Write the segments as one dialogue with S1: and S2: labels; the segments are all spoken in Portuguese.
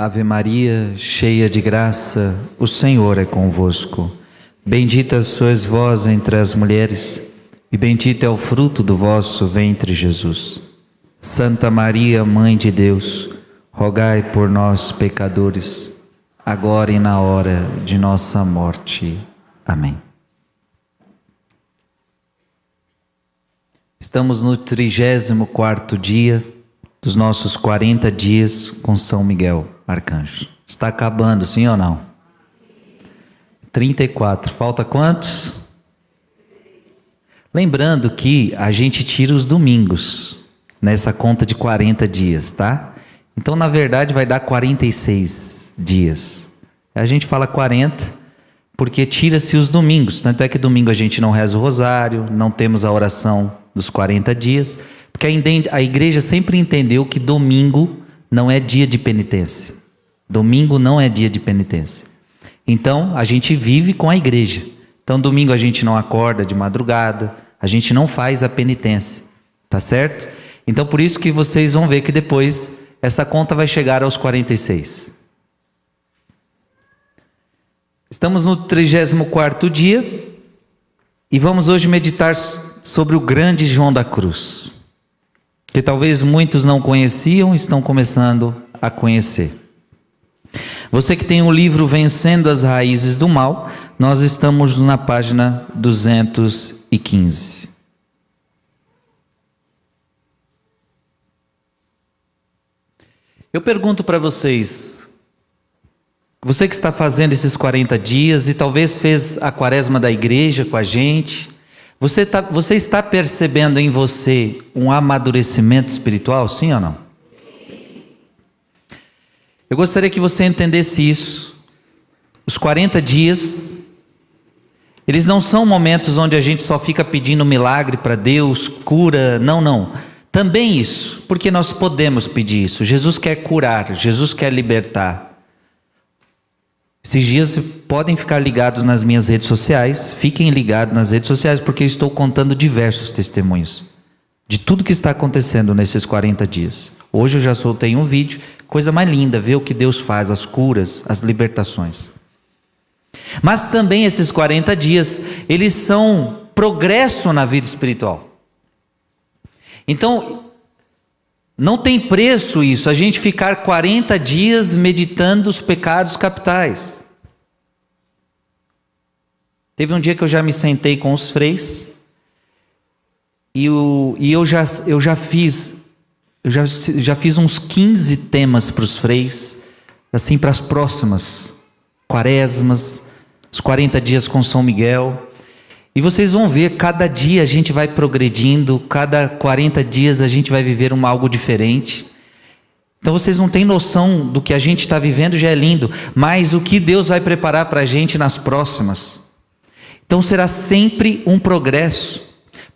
S1: Ave Maria, cheia de graça, o Senhor é convosco. Bendita sois vós entre as mulheres, e bendito é o fruto do vosso ventre, Jesus. Santa Maria, Mãe de Deus, rogai por nós, pecadores, agora e na hora de nossa morte. Amém. Estamos no 34 dia dos nossos 40 dias com São Miguel Arcanjo. Está acabando, sim ou não? 34. Falta quantos? Lembrando que a gente tira os domingos nessa conta de 40 dias, tá? Então, na verdade, vai dar 46 dias. A gente fala 40 porque tira-se os domingos. Tanto é que domingo a gente não reza o rosário, não temos a oração dos 40 dias, porque a igreja sempre entendeu que domingo não é dia de penitência. Domingo não é dia de penitência. Então, a gente vive com a igreja. Então, domingo a gente não acorda de madrugada, a gente não faz a penitência. Tá certo? Então, por isso que vocês vão ver que depois essa conta vai chegar aos 46. Estamos no 34 dia e vamos hoje meditar sobre o grande João da Cruz, que talvez muitos não conheciam, estão começando a conhecer. Você que tem o livro Vencendo as Raízes do Mal, nós estamos na página 215. Eu pergunto para vocês, você que está fazendo esses 40 dias e talvez fez a quaresma da igreja com a gente, você, tá, você está percebendo em você um amadurecimento espiritual, sim ou não? Eu gostaria que você entendesse isso. Os 40 dias, eles não são momentos onde a gente só fica pedindo milagre para Deus, cura, não, não. Também isso, porque nós podemos pedir isso. Jesus quer curar, Jesus quer libertar. Esses dias podem ficar ligados nas minhas redes sociais, fiquem ligados nas redes sociais, porque estou contando diversos testemunhos de tudo que está acontecendo nesses 40 dias. Hoje eu já soltei um vídeo, coisa mais linda, ver o que Deus faz, as curas, as libertações. Mas também esses 40 dias, eles são progresso na vida espiritual. Então, não tem preço isso, a gente ficar 40 dias meditando os pecados capitais. Teve um dia que eu já me sentei com os freis e, o, e eu, já, eu já fiz eu já, já fiz uns 15 temas para os freis, assim para as próximas quaresmas, os 40 dias com São Miguel. E vocês vão ver, cada dia a gente vai progredindo, cada 40 dias a gente vai viver algo diferente. Então vocês não têm noção do que a gente está vivendo, já é lindo, mas o que Deus vai preparar para a gente nas próximas. Então será sempre um progresso.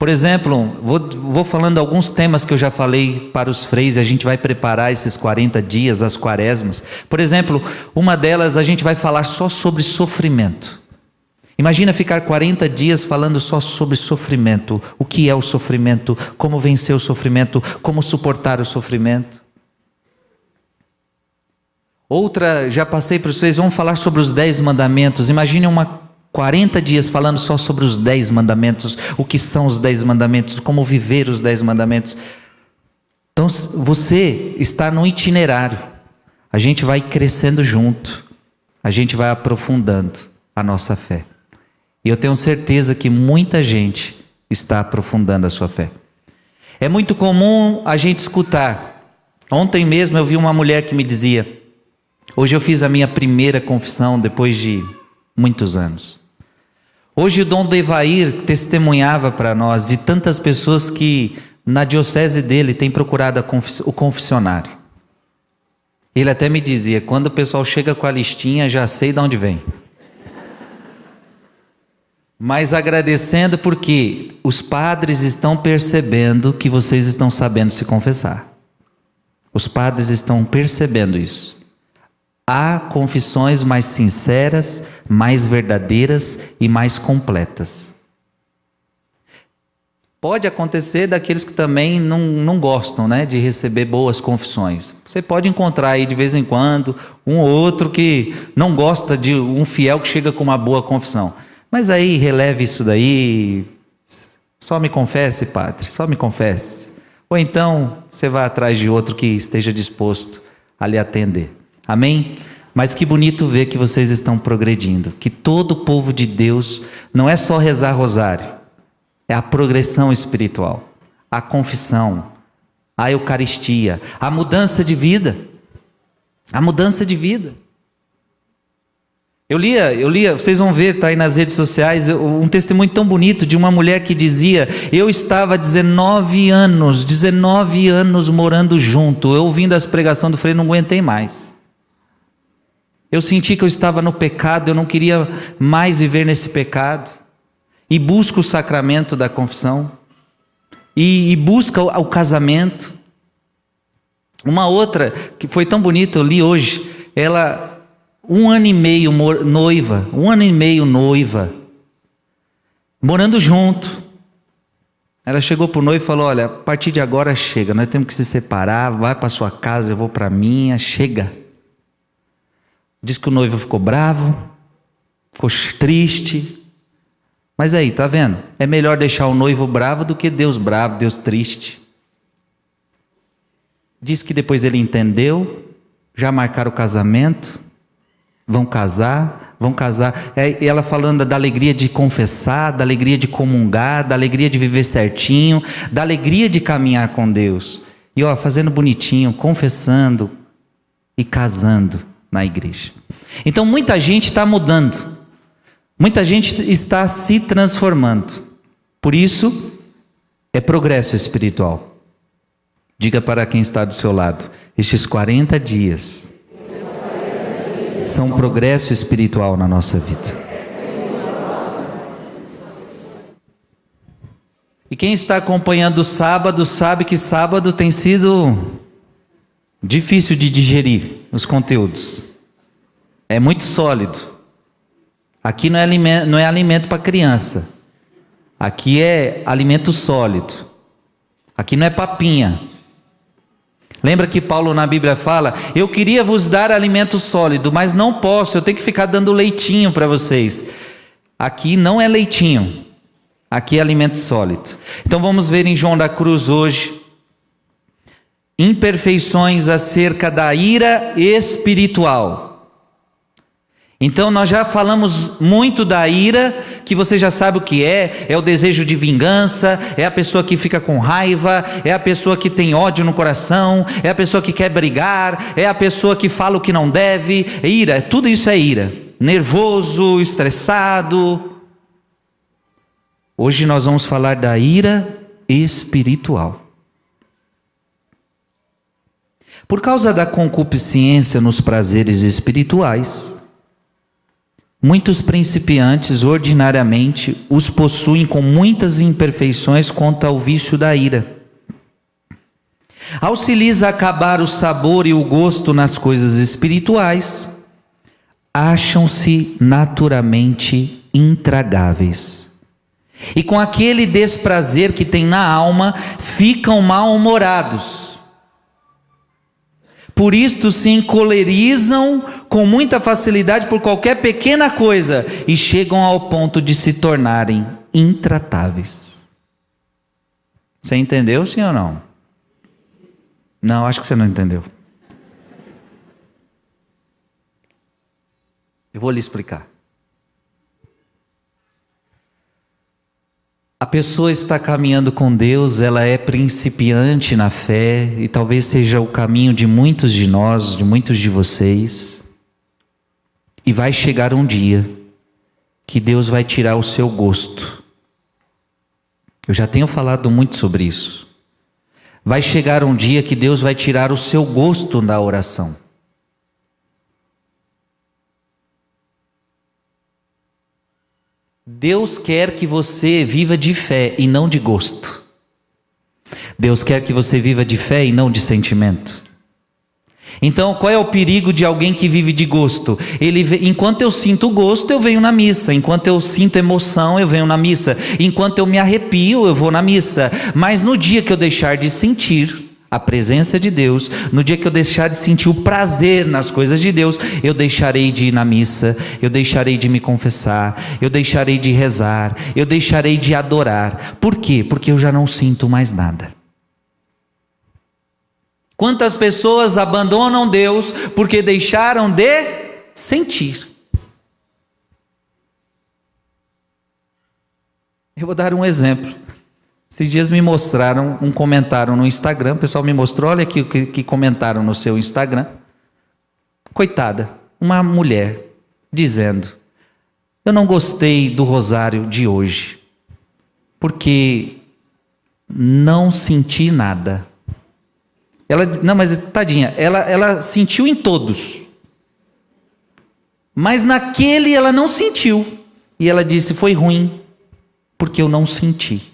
S1: Por exemplo, vou, vou falando alguns temas que eu já falei para os freis, a gente vai preparar esses 40 dias, as quaresmas. Por exemplo, uma delas a gente vai falar só sobre sofrimento. Imagina ficar 40 dias falando só sobre sofrimento. O que é o sofrimento? Como vencer o sofrimento? Como suportar o sofrimento? Outra, já passei para vocês, vamos falar sobre os 10 mandamentos. Imagine uma 40 dias falando só sobre os 10 mandamentos, o que são os 10 mandamentos, como viver os 10 mandamentos. Então você está no itinerário. A gente vai crescendo junto. A gente vai aprofundando a nossa fé. E eu tenho certeza que muita gente está aprofundando a sua fé. É muito comum a gente escutar. Ontem mesmo eu vi uma mulher que me dizia: Hoje eu fiz a minha primeira confissão depois de muitos anos. Hoje o Dom Devair testemunhava para nós de tantas pessoas que na diocese dele tem procurado o confessionário. Ele até me dizia: quando o pessoal chega com a listinha, já sei de onde vem mas agradecendo porque os padres estão percebendo que vocês estão sabendo se confessar. Os padres estão percebendo isso. Há confissões mais sinceras, mais verdadeiras e mais completas. Pode acontecer daqueles que também não, não gostam né, de receber boas confissões. Você pode encontrar aí de vez em quando um ou outro que não gosta de um fiel que chega com uma boa confissão. Mas aí releve isso daí. Só me confesse, padre, só me confesse. Ou então você vai atrás de outro que esteja disposto a lhe atender. Amém? Mas que bonito ver que vocês estão progredindo, que todo o povo de Deus não é só rezar rosário é a progressão espiritual, a confissão, a Eucaristia, a mudança de vida. A mudança de vida. Eu lia, eu lia, vocês vão ver, tá aí nas redes sociais, um testemunho tão bonito de uma mulher que dizia: Eu estava 19 anos, 19 anos morando junto, eu ouvindo as pregações do Frei, não aguentei mais. Eu senti que eu estava no pecado, eu não queria mais viver nesse pecado e busca o sacramento da confissão e, e busca o, o casamento. Uma outra que foi tão bonita, eu li hoje, ela um ano e meio noiva, um ano e meio noiva, morando junto. Ela chegou para o noivo e falou: Olha, a partir de agora chega, nós temos que se separar, vai para sua casa, eu vou para minha, chega. Diz que o noivo ficou bravo, ficou triste, mas aí, tá vendo? É melhor deixar o noivo bravo do que Deus bravo, Deus triste. Diz que depois ele entendeu, já marcaram o casamento, vão casar, vão casar. É, ela falando da alegria de confessar, da alegria de comungar, da alegria de viver certinho, da alegria de caminhar com Deus. E ó, fazendo bonitinho, confessando e casando na igreja. Então muita gente está mudando. Muita gente está se transformando. Por isso, é progresso espiritual. Diga para quem está do seu lado: estes 40 dias são progresso espiritual na nossa vida. E quem está acompanhando o sábado sabe que sábado tem sido difícil de digerir os conteúdos. É muito sólido. Aqui não é alimento, não é alimento para criança. Aqui é alimento sólido. Aqui não é papinha. Lembra que Paulo na Bíblia fala: Eu queria vos dar alimento sólido, mas não posso, eu tenho que ficar dando leitinho para vocês. Aqui não é leitinho, aqui é alimento sólido. Então vamos ver em João da Cruz hoje imperfeições acerca da ira espiritual. Então nós já falamos muito da ira, que você já sabe o que é, é o desejo de vingança, é a pessoa que fica com raiva, é a pessoa que tem ódio no coração, é a pessoa que quer brigar, é a pessoa que fala o que não deve, é ira, tudo isso é ira. Nervoso, estressado. Hoje nós vamos falar da ira espiritual. Por causa da concupiscência nos prazeres espirituais, Muitos principiantes ordinariamente os possuem com muitas imperfeições quanto ao vício da ira. Ao se lhes acabar o sabor e o gosto nas coisas espirituais, acham-se naturalmente intragáveis. E com aquele desprazer que tem na alma, ficam mal-humorados por isto se encolerizam com muita facilidade por qualquer pequena coisa e chegam ao ponto de se tornarem intratáveis. Você entendeu, sim ou não? Não, acho que você não entendeu. Eu vou lhe explicar. A pessoa está caminhando com Deus, ela é principiante na fé e talvez seja o caminho de muitos de nós, de muitos de vocês. E vai chegar um dia que Deus vai tirar o seu gosto. Eu já tenho falado muito sobre isso. Vai chegar um dia que Deus vai tirar o seu gosto da oração. Deus quer que você viva de fé e não de gosto. Deus quer que você viva de fé e não de sentimento. Então, qual é o perigo de alguém que vive de gosto? Ele, enquanto eu sinto gosto, eu venho na missa. Enquanto eu sinto emoção, eu venho na missa. Enquanto eu me arrepio, eu vou na missa. Mas no dia que eu deixar de sentir a presença de Deus, no dia que eu deixar de sentir o prazer nas coisas de Deus, eu deixarei de ir na missa, eu deixarei de me confessar, eu deixarei de rezar, eu deixarei de adorar. Por quê? Porque eu já não sinto mais nada. Quantas pessoas abandonam Deus porque deixaram de sentir? Eu vou dar um exemplo. Esses dias me mostraram um comentário no Instagram. O pessoal me mostrou, olha aqui o que, que comentaram no seu Instagram. Coitada, uma mulher dizendo: Eu não gostei do rosário de hoje, porque não senti nada. Ela, não, mas tadinha, ela, ela sentiu em todos. Mas naquele ela não sentiu. E ela disse: foi ruim, porque eu não senti.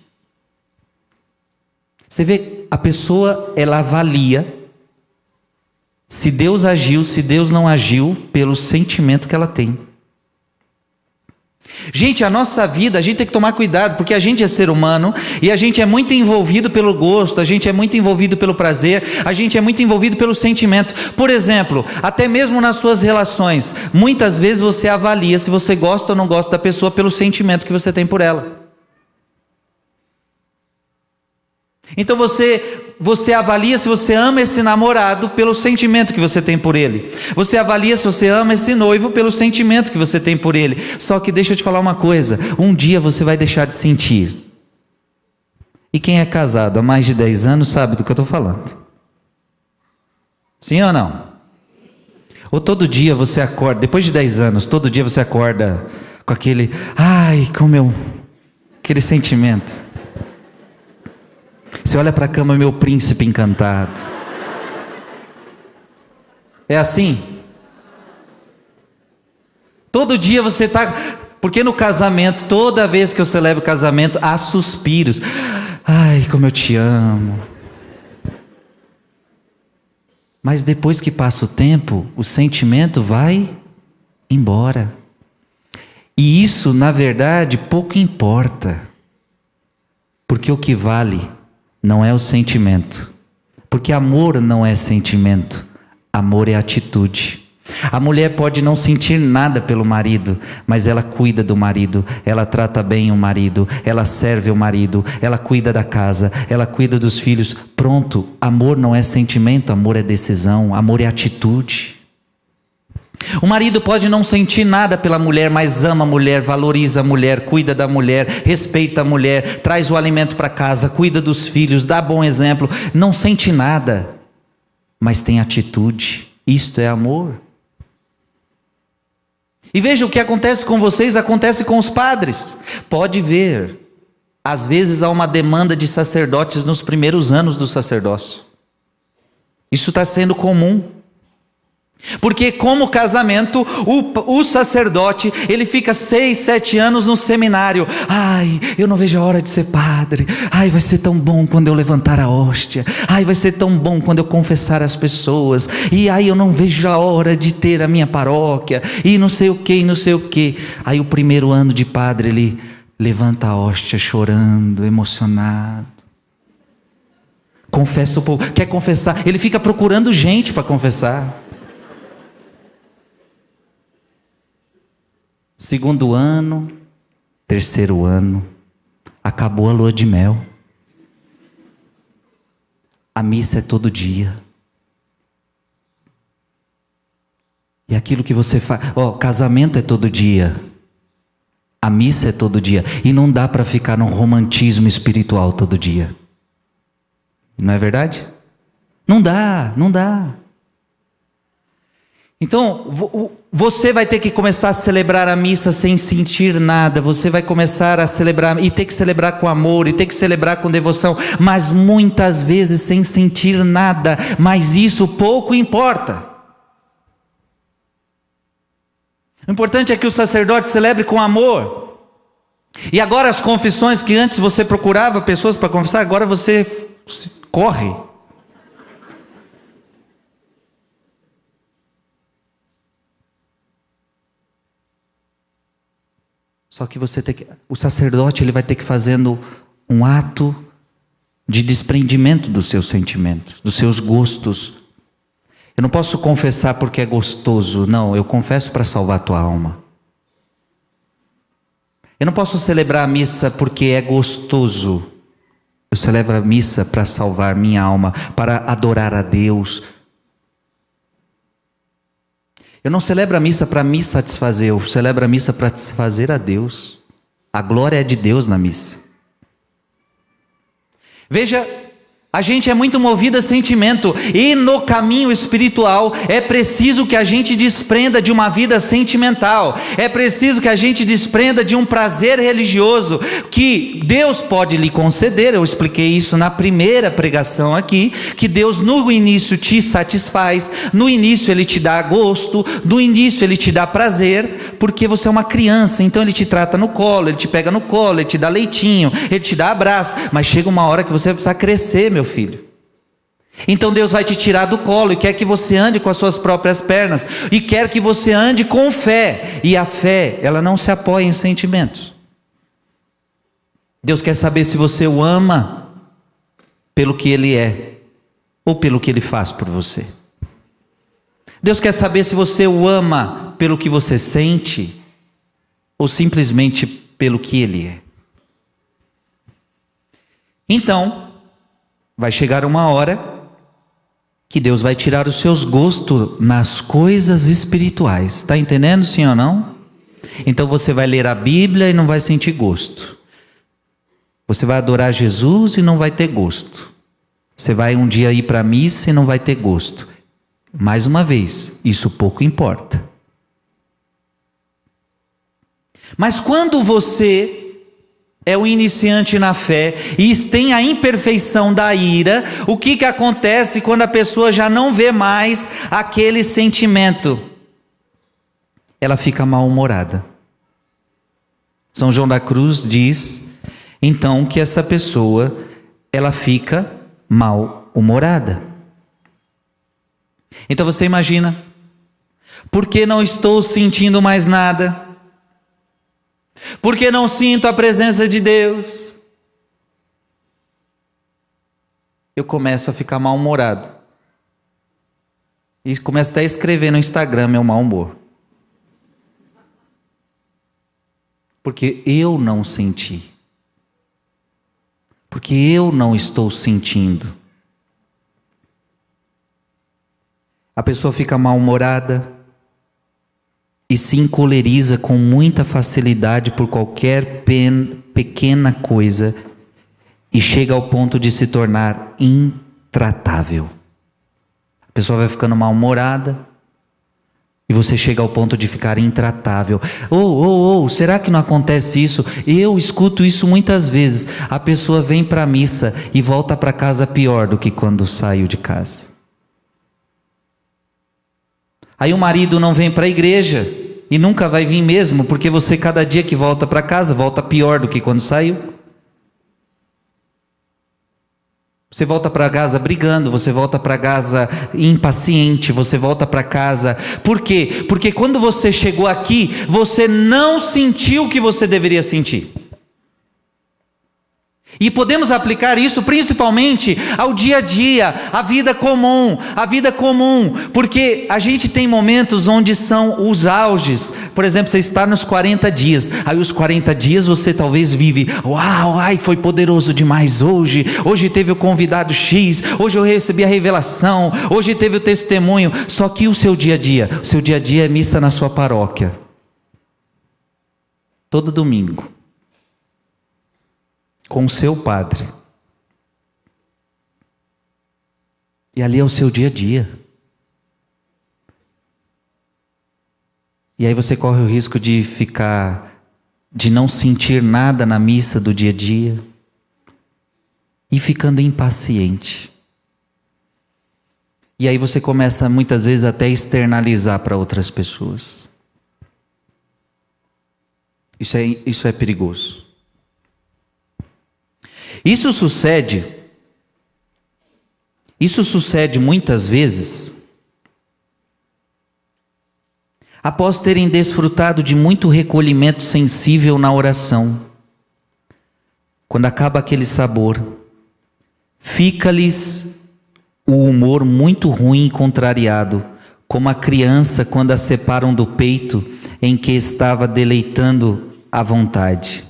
S1: Você vê, a pessoa, ela avalia se Deus agiu, se Deus não agiu, pelo sentimento que ela tem. Gente, a nossa vida, a gente tem que tomar cuidado, porque a gente é ser humano e a gente é muito envolvido pelo gosto, a gente é muito envolvido pelo prazer, a gente é muito envolvido pelo sentimento. Por exemplo, até mesmo nas suas relações, muitas vezes você avalia se você gosta ou não gosta da pessoa pelo sentimento que você tem por ela. Então você você avalia se você ama esse namorado pelo sentimento que você tem por ele. Você avalia se você ama esse noivo pelo sentimento que você tem por ele. Só que deixa eu te falar uma coisa: um dia você vai deixar de sentir. E quem é casado há mais de 10 anos sabe do que eu estou falando. Sim ou não? Ou todo dia você acorda, depois de 10 anos, todo dia você acorda com aquele, ai, como eu, aquele sentimento. Você olha para a cama, meu príncipe encantado. É assim? Todo dia você está. Porque no casamento, toda vez que eu celebro o casamento, há suspiros. Ai, como eu te amo. Mas depois que passa o tempo, o sentimento vai embora. E isso, na verdade, pouco importa. Porque o que vale não é o sentimento. Porque amor não é sentimento, amor é atitude. A mulher pode não sentir nada pelo marido, mas ela cuida do marido, ela trata bem o marido, ela serve o marido, ela cuida da casa, ela cuida dos filhos. Pronto, amor não é sentimento, amor é decisão, amor é atitude. O marido pode não sentir nada pela mulher, mas ama a mulher, valoriza a mulher, cuida da mulher, respeita a mulher, traz o alimento para casa, cuida dos filhos, dá bom exemplo, não sente nada, mas tem atitude. Isto é amor. E veja o que acontece com vocês, acontece com os padres. Pode ver, às vezes há uma demanda de sacerdotes nos primeiros anos do sacerdócio. Isso está sendo comum. Porque, como casamento, o, o, sacerdote ele fica seis, sete anos no seminário. Ai, eu não vejo a hora de ser padre. Ai, vai ser tão bom quando eu levantar a hóstia. Ai, vai ser tão bom quando eu confessar as pessoas. E ai, eu não vejo a hora de ter a minha paróquia. E não sei o que, não sei o que. Aí, o primeiro ano de padre, ele levanta a hóstia chorando, emocionado. Confessa o povo, quer confessar, ele fica procurando gente para confessar. Segundo ano, terceiro ano, acabou a lua de mel. A missa é todo dia. E aquilo que você faz, ó, oh, casamento é todo dia. A missa é todo dia. E não dá para ficar num romantismo espiritual todo dia. Não é verdade? Não dá, não dá. Então, você vai ter que começar a celebrar a missa sem sentir nada, você vai começar a celebrar e ter que celebrar com amor, e ter que celebrar com devoção, mas muitas vezes sem sentir nada, mas isso pouco importa. O importante é que o sacerdote celebre com amor. E agora as confissões que antes você procurava pessoas para confessar, agora você corre Só que você tem que, o sacerdote ele vai ter que fazendo um ato de desprendimento dos seus sentimentos, dos seus gostos. Eu não posso confessar porque é gostoso, não, eu confesso para salvar a tua alma. Eu não posso celebrar a missa porque é gostoso. Eu celebro a missa para salvar minha alma, para adorar a Deus. Eu não celebro a missa para me satisfazer, eu celebro a missa para satisfazer a Deus. A glória é de Deus na missa. Veja a gente é muito movido a sentimento e no caminho espiritual é preciso que a gente desprenda de uma vida sentimental, é preciso que a gente desprenda de um prazer religioso que Deus pode lhe conceder. Eu expliquei isso na primeira pregação aqui, que Deus no início te satisfaz, no início ele te dá gosto, no início ele te dá prazer, porque você é uma criança, então ele te trata no colo, ele te pega no colo, ele te dá leitinho, ele te dá abraço, mas chega uma hora que você vai precisar crescer, meu filho. Então Deus vai te tirar do colo e quer que você ande com as suas próprias pernas e quer que você ande com fé. E a fé, ela não se apoia em sentimentos. Deus quer saber se você o ama pelo que ele é ou pelo que ele faz por você. Deus quer saber se você o ama pelo que você sente ou simplesmente pelo que ele é. Então, Vai chegar uma hora que Deus vai tirar os seus gostos nas coisas espirituais. Está entendendo, sim ou não? Então você vai ler a Bíblia e não vai sentir gosto. Você vai adorar Jesus e não vai ter gosto. Você vai um dia ir para a missa e não vai ter gosto. Mais uma vez, isso pouco importa. Mas quando você é o iniciante na fé e tem a imperfeição da ira, o que, que acontece quando a pessoa já não vê mais aquele sentimento? Ela fica mal-humorada. São João da Cruz diz, então, que essa pessoa, ela fica mal-humorada. Então você imagina, por que não estou sentindo mais nada? Porque não sinto a presença de Deus. Eu começo a ficar mal-humorado. E começo até a escrever no Instagram meu mau humor. Porque eu não senti. Porque eu não estou sentindo. A pessoa fica mal-humorada e se encoleriza com muita facilidade por qualquer pen, pequena coisa e chega ao ponto de se tornar intratável. A pessoa vai ficando mal-humorada e você chega ao ponto de ficar intratável. Ou, oh, ou, oh, será que não acontece isso? Eu escuto isso muitas vezes. A pessoa vem para a missa e volta para casa pior do que quando saiu de casa. Aí o marido não vem para a igreja e nunca vai vir mesmo, porque você cada dia que volta para casa volta pior do que quando saiu. Você volta para casa brigando, você volta para casa impaciente, você volta para casa. Por quê? Porque quando você chegou aqui, você não sentiu o que você deveria sentir. E podemos aplicar isso principalmente ao dia a dia, à vida comum, à vida comum, porque a gente tem momentos onde são os auges. Por exemplo, você está nos 40 dias, aí os 40 dias você talvez vive, uau, ai, foi poderoso demais hoje. Hoje teve o convidado X, hoje eu recebi a revelação, hoje teve o testemunho. Só que o seu dia a dia, o seu dia a dia é missa na sua paróquia. Todo domingo com o seu padre. E ali é o seu dia a dia. E aí você corre o risco de ficar, de não sentir nada na missa do dia a dia e ficando impaciente. E aí você começa muitas vezes até a externalizar para outras pessoas. Isso é, isso é perigoso. Isso sucede, isso sucede muitas vezes, após terem desfrutado de muito recolhimento sensível na oração, quando acaba aquele sabor, fica-lhes o humor muito ruim e contrariado, como a criança quando a separam do peito em que estava deleitando a vontade.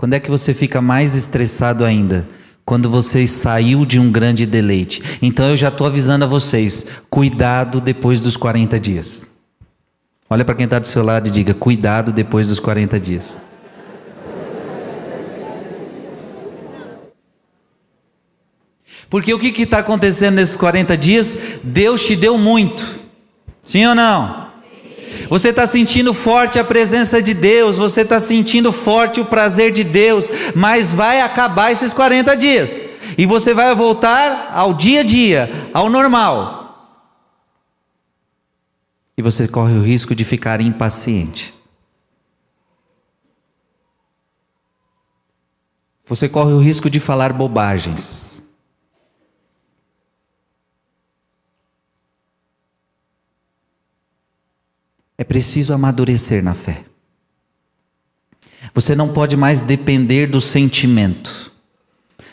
S1: Quando é que você fica mais estressado ainda? Quando você saiu de um grande deleite. Então eu já estou avisando a vocês: cuidado depois dos 40 dias. Olha para quem está do seu lado e diga: cuidado depois dos 40 dias. Porque o que está acontecendo nesses 40 dias? Deus te deu muito. Sim ou não? Você está sentindo forte a presença de Deus, você está sentindo forte o prazer de Deus, mas vai acabar esses 40 dias e você vai voltar ao dia a dia, ao normal. E você corre o risco de ficar impaciente. Você corre o risco de falar bobagens. É preciso amadurecer na fé. Você não pode mais depender do sentimento.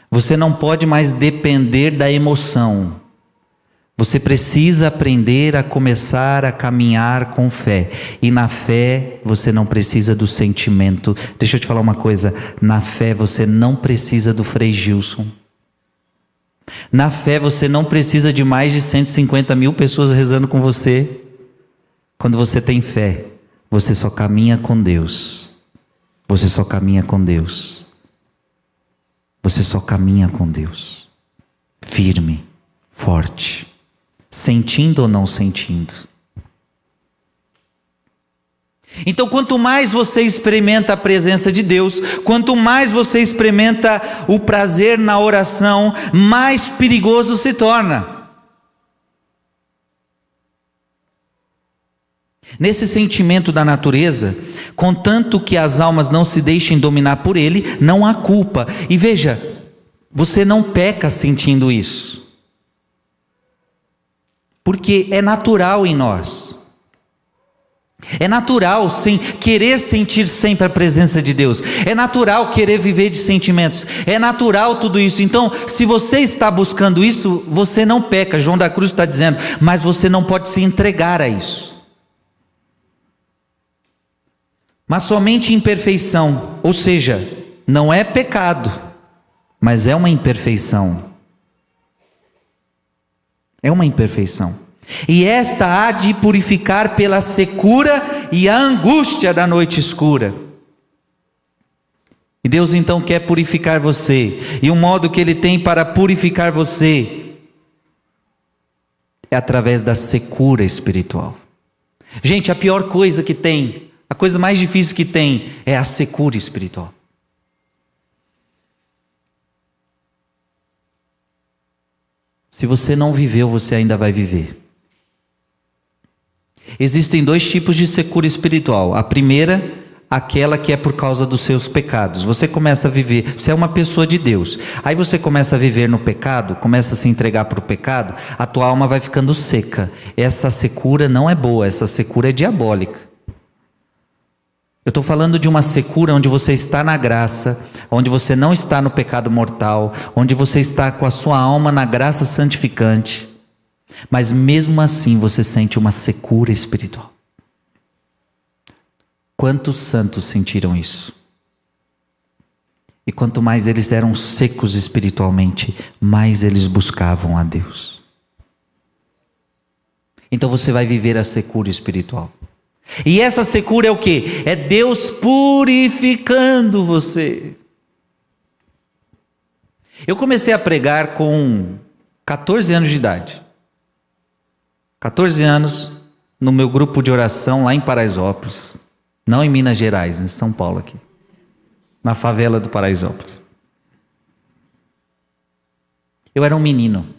S1: Você não pode mais depender da emoção. Você precisa aprender a começar a caminhar com fé. E na fé você não precisa do sentimento. Deixa eu te falar uma coisa: na fé você não precisa do Frei Gilson. Na fé você não precisa de mais de 150 mil pessoas rezando com você. Quando você tem fé, você só caminha com Deus. Você só caminha com Deus. Você só caminha com Deus. Firme, forte, sentindo ou não sentindo. Então, quanto mais você experimenta a presença de Deus, quanto mais você experimenta o prazer na oração, mais perigoso se torna. Nesse sentimento da natureza, contanto que as almas não se deixem dominar por ele, não há culpa. E veja, você não peca sentindo isso. Porque é natural em nós. É natural sim querer sentir sempre a presença de Deus. É natural querer viver de sentimentos. É natural tudo isso. Então, se você está buscando isso, você não peca. João da Cruz está dizendo, mas você não pode se entregar a isso. Mas somente imperfeição, ou seja, não é pecado, mas é uma imperfeição. É uma imperfeição. E esta há de purificar pela secura e a angústia da noite escura. E Deus então quer purificar você, e o modo que Ele tem para purificar você é através da secura espiritual. Gente, a pior coisa que tem a coisa mais difícil que tem é a secura espiritual. Se você não viveu, você ainda vai viver. Existem dois tipos de secura espiritual. A primeira, aquela que é por causa dos seus pecados. Você começa a viver, você é uma pessoa de Deus. Aí você começa a viver no pecado, começa a se entregar para o pecado, a tua alma vai ficando seca. Essa secura não é boa, essa secura é diabólica. Eu estou falando de uma secura onde você está na graça, onde você não está no pecado mortal, onde você está com a sua alma na graça santificante, mas mesmo assim você sente uma secura espiritual. Quantos santos sentiram isso? E quanto mais eles eram secos espiritualmente, mais eles buscavam a Deus. Então você vai viver a secura espiritual. E essa secura é o que? É Deus purificando você. Eu comecei a pregar com 14 anos de idade. 14 anos no meu grupo de oração lá em Paraisópolis. Não em Minas Gerais, em São Paulo aqui. Na favela do Paraisópolis. Eu era um menino.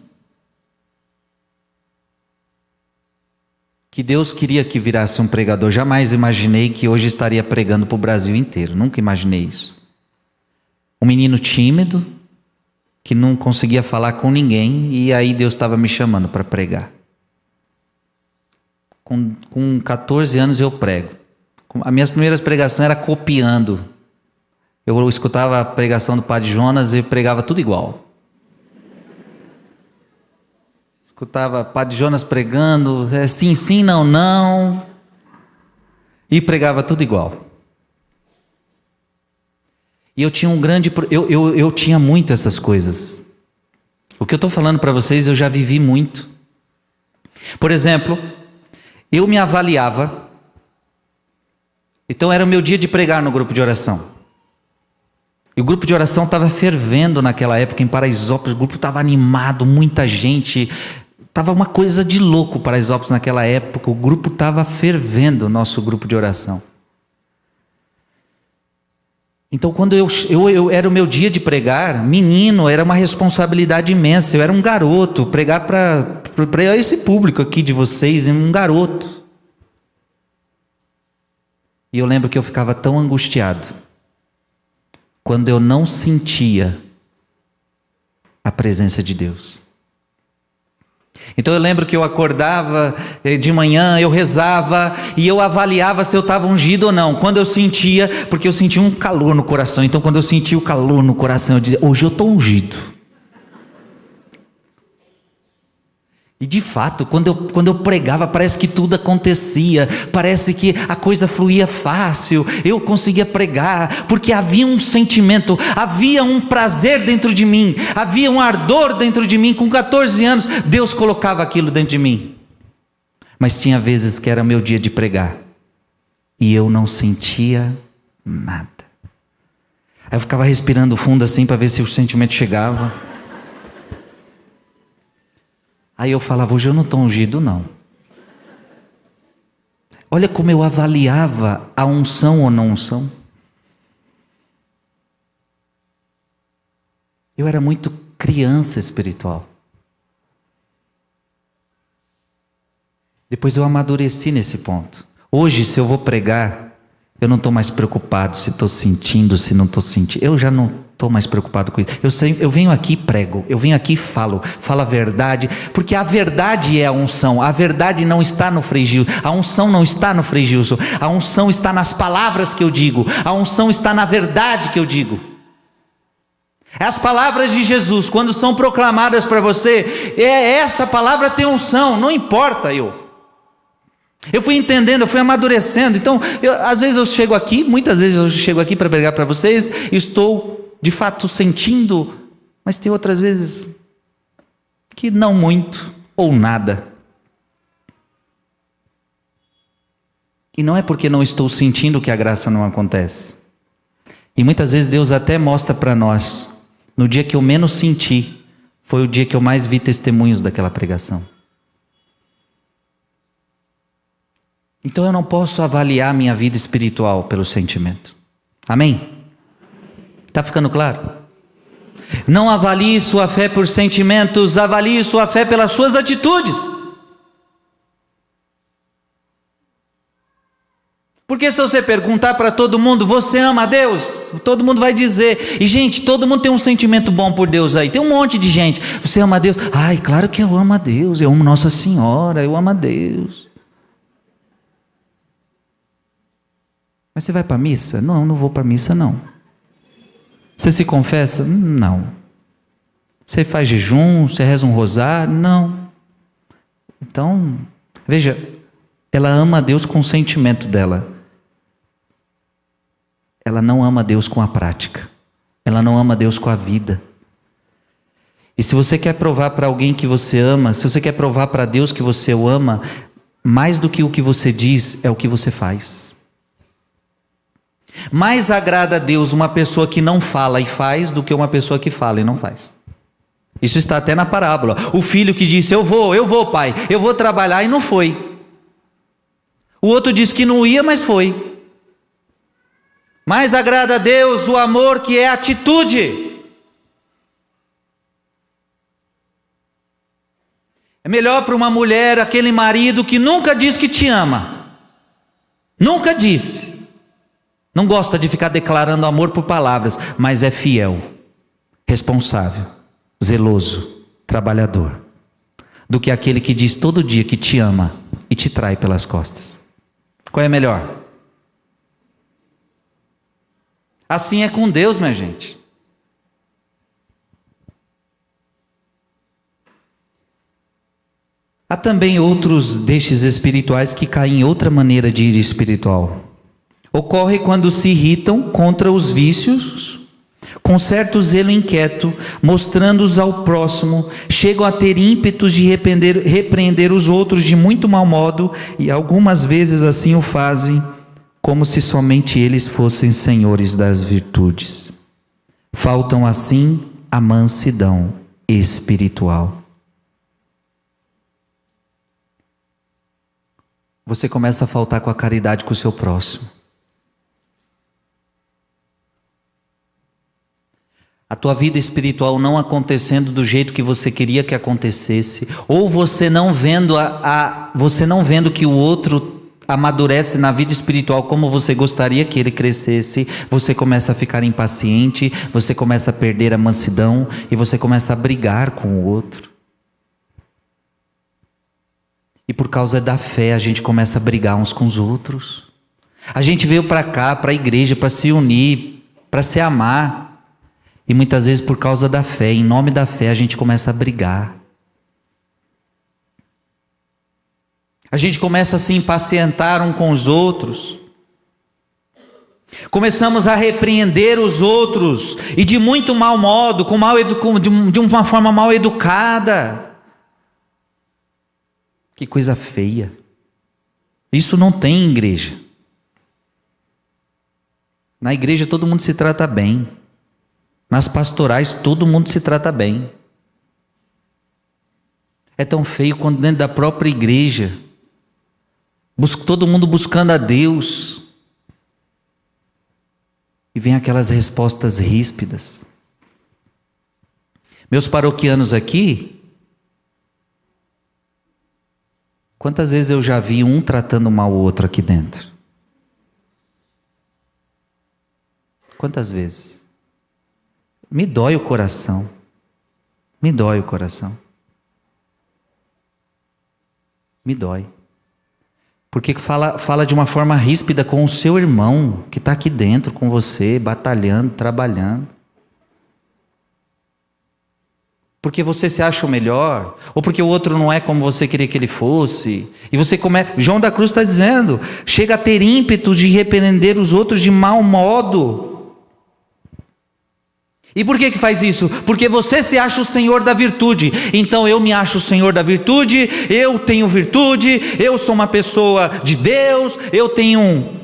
S1: Que Deus queria que virasse um pregador. Jamais imaginei que hoje estaria pregando para o Brasil inteiro. Nunca imaginei isso. Um menino tímido, que não conseguia falar com ninguém, e aí Deus estava me chamando para pregar. Com, com 14 anos eu prego. As minhas primeiras pregações era copiando. Eu escutava a pregação do Padre Jonas e pregava tudo igual. Escutava Padre Jonas pregando, é, sim, sim, não, não. E pregava tudo igual. E eu tinha um grande. Eu, eu, eu tinha muito essas coisas. O que eu estou falando para vocês eu já vivi muito. Por exemplo, eu me avaliava. Então era o meu dia de pregar no grupo de oração. E o grupo de oração estava fervendo naquela época em Paraisópolis, o grupo estava animado, muita gente. Estava uma coisa de louco Paraisópolis naquela época, o grupo estava fervendo, o nosso grupo de oração. Então, quando eu, eu, eu, era o meu dia de pregar, menino, era uma responsabilidade imensa. Eu era um garoto, pregar para esse público aqui de vocês, um garoto. E eu lembro que eu ficava tão angustiado quando eu não sentia a presença de Deus. Então eu lembro que eu acordava eh, de manhã, eu rezava e eu avaliava se eu estava ungido ou não. Quando eu sentia, porque eu sentia um calor no coração. Então quando eu sentia o calor no coração, eu dizia: hoje eu estou ungido. E de fato, quando eu, quando eu pregava, parece que tudo acontecia, parece que a coisa fluía fácil, eu conseguia pregar, porque havia um sentimento, havia um prazer dentro de mim, havia um ardor dentro de mim. Com 14 anos, Deus colocava aquilo dentro de mim. Mas tinha vezes que era meu dia de pregar, e eu não sentia nada. Aí eu ficava respirando fundo assim para ver se o sentimento chegava. Aí eu falava, hoje eu não estou ungido, não. Olha como eu avaliava a unção ou não unção. Eu era muito criança espiritual. Depois eu amadureci nesse ponto. Hoje, se eu vou pregar, eu não estou mais preocupado se estou sentindo, se não estou sentindo. Eu já não estou mais preocupado com isso. Eu, sei, eu venho aqui e prego, eu venho aqui e falo, falo a verdade, porque a verdade é a unção. A verdade não está no freigio, a unção não está no freigio, a unção está nas palavras que eu digo, a unção está na verdade que eu digo. As palavras de Jesus, quando são proclamadas para você, é essa palavra tem unção, não importa eu. Eu fui entendendo, eu fui amadurecendo. Então, eu, às vezes eu chego aqui, muitas vezes eu chego aqui para pregar para vocês, estou de fato sentindo, mas tem outras vezes que não muito ou nada. E não é porque não estou sentindo que a graça não acontece. E muitas vezes Deus até mostra para nós, no dia que eu menos senti, foi o dia que eu mais vi testemunhos daquela pregação. Então eu não posso avaliar minha vida espiritual pelo sentimento. Amém? Está ficando claro? Não avalie sua fé por sentimentos, avalie sua fé pelas suas atitudes. Porque se você perguntar para todo mundo, você ama a Deus? Todo mundo vai dizer. E gente, todo mundo tem um sentimento bom por Deus aí. Tem um monte de gente. Você ama a Deus? Ai, claro que eu amo a Deus. Eu amo Nossa Senhora. Eu amo a Deus. Mas você vai para a missa? Não, não vou para a missa, não. Você se confessa? Não. Você faz jejum? Você reza um rosário? Não. Então, veja, ela ama a Deus com o sentimento dela. Ela não ama a Deus com a prática. Ela não ama a Deus com a vida. E se você quer provar para alguém que você ama, se você quer provar para Deus que você o ama, mais do que o que você diz, é o que você faz. Mais agrada a Deus uma pessoa que não fala e faz do que uma pessoa que fala e não faz. Isso está até na parábola. O filho que disse: Eu vou, eu vou, pai, eu vou trabalhar e não foi. O outro disse que não ia, mas foi. Mais agrada a Deus o amor que é atitude. É melhor para uma mulher aquele marido que nunca diz que te ama. Nunca disse. Não gosta de ficar declarando amor por palavras, mas é fiel, responsável, zeloso, trabalhador. Do que aquele que diz todo dia que te ama, e te trai pelas costas. Qual é melhor? Assim é com Deus, minha gente. Há também outros destes espirituais que caem em outra maneira de ir espiritual. Ocorre quando se irritam contra os vícios, com certo zelo inquieto, mostrando-os ao próximo, chegam a ter ímpetos de repreender, repreender os outros de muito mau modo e algumas vezes assim o fazem, como se somente eles fossem senhores das virtudes. Faltam assim a mansidão espiritual. você começa a faltar com a caridade com o seu próximo. A tua vida espiritual não acontecendo do jeito que você queria que acontecesse, ou você não vendo a, a você não vendo que o outro amadurece na vida espiritual como você gostaria que ele crescesse, você começa a ficar impaciente, você começa a perder a mansidão e você começa a brigar com o outro. E por causa da fé a gente começa a brigar uns com os outros. A gente veio para cá, para a igreja, para se unir, para se amar. E muitas vezes por causa da fé, em nome da fé, a gente começa a brigar. A gente começa a se impacientar um com os outros. Começamos a repreender os outros e de muito mau modo, com mal de uma forma mal educada. Que coisa feia. Isso não tem em igreja. Na igreja todo mundo se trata bem. Nas pastorais todo mundo se trata bem. É tão feio quando dentro da própria igreja, todo mundo buscando a Deus, e vem aquelas respostas ríspidas. Meus paroquianos aqui, Quantas vezes eu já vi um tratando mal o outro aqui dentro? Quantas vezes? Me dói o coração. Me dói o coração. Me dói. Porque fala, fala de uma forma ríspida com o seu irmão que está aqui dentro com você, batalhando, trabalhando porque você se acha o melhor, ou porque o outro não é como você queria que ele fosse. E você começa. João da Cruz está dizendo: chega a ter ímpeto de repreender os outros de mau modo. E por que que faz isso? Porque você se acha o senhor da virtude. Então eu me acho o senhor da virtude, eu tenho virtude, eu sou uma pessoa de Deus, eu tenho um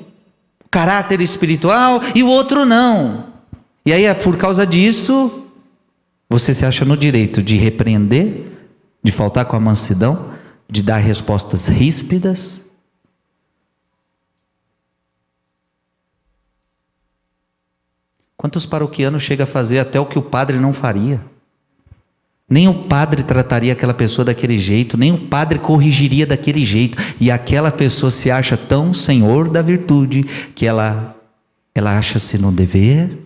S1: caráter espiritual e o outro não. E aí é por causa disso você se acha no direito de repreender, de faltar com a mansidão, de dar respostas ríspidas? Quantos paroquianos chega a fazer até o que o padre não faria? Nem o padre trataria aquela pessoa daquele jeito, nem o padre corrigiria daquele jeito, e aquela pessoa se acha tão senhor da virtude que ela ela acha-se no dever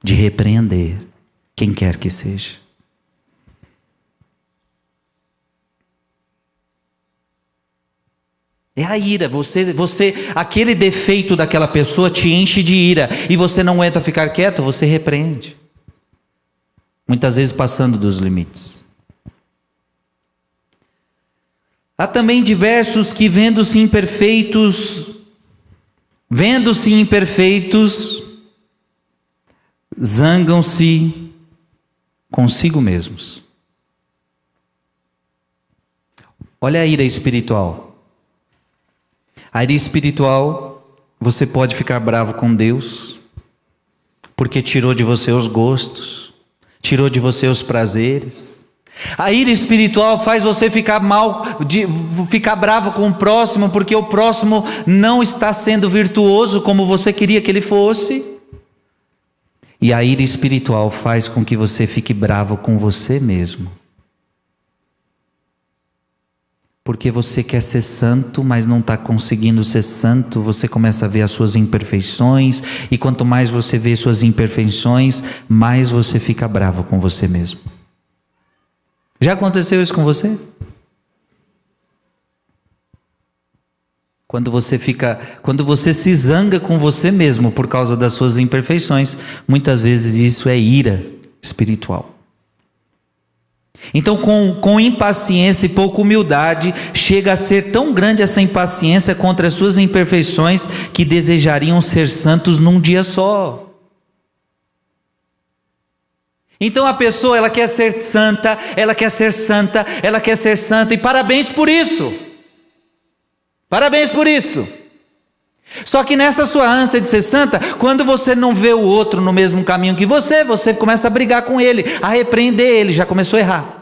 S1: de repreender quem quer que seja. É a ira, você, você, aquele defeito daquela pessoa te enche de ira e você não aguenta ficar quieto, você repreende. Muitas vezes passando dos limites. Há também diversos que vendo-se imperfeitos, vendo-se imperfeitos, zangam-se consigo mesmos. Olha a ira espiritual. A ira espiritual, você pode ficar bravo com Deus, porque tirou de você os gostos, tirou de você os prazeres. A ira espiritual faz você ficar mal, de, ficar bravo com o próximo, porque o próximo não está sendo virtuoso como você queria que ele fosse. E a ira espiritual faz com que você fique bravo com você mesmo. Porque você quer ser santo, mas não está conseguindo ser santo, você começa a ver as suas imperfeições, e quanto mais você vê suas imperfeições, mais você fica bravo com você mesmo. Já aconteceu isso com você? Quando você fica, quando você se zanga com você mesmo por causa das suas imperfeições, muitas vezes isso é ira espiritual. Então, com, com impaciência e pouca humildade, chega a ser tão grande essa impaciência contra as suas imperfeições que desejariam ser santos num dia só. Então a pessoa, ela quer ser santa, ela quer ser santa, ela quer ser santa, e parabéns por isso. Parabéns por isso. Só que nessa sua ânsia de ser santa, quando você não vê o outro no mesmo caminho que você, você começa a brigar com ele, a repreender ele, já começou a errar.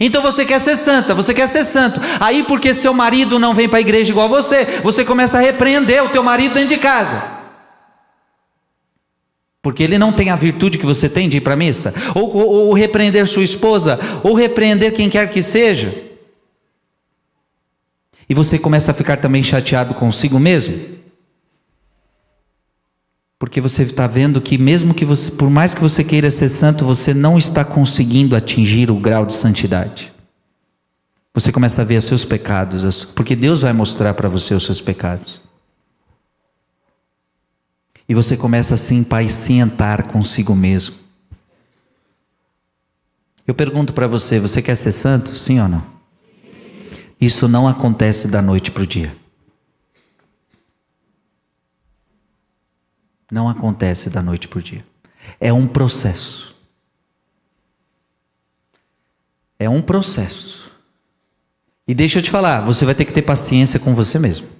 S1: Então você quer ser santa, você quer ser santo. Aí porque seu marido não vem para a igreja igual você, você começa a repreender o teu marido dentro de casa. Porque ele não tem a virtude que você tem de ir para a missa, ou, ou, ou repreender sua esposa, ou repreender quem quer que seja. E você começa a ficar também chateado consigo mesmo. Porque você está vendo que mesmo que você, por mais que você queira ser santo, você não está conseguindo atingir o grau de santidade. Você começa a ver os seus pecados, porque Deus vai mostrar para você os seus pecados. E você começa a se impacientar consigo mesmo. Eu pergunto para você: você quer ser santo? Sim ou não? Isso não acontece da noite para o dia. Não acontece da noite para o dia. É um processo. É um processo. E deixa eu te falar, você vai ter que ter paciência com você mesmo.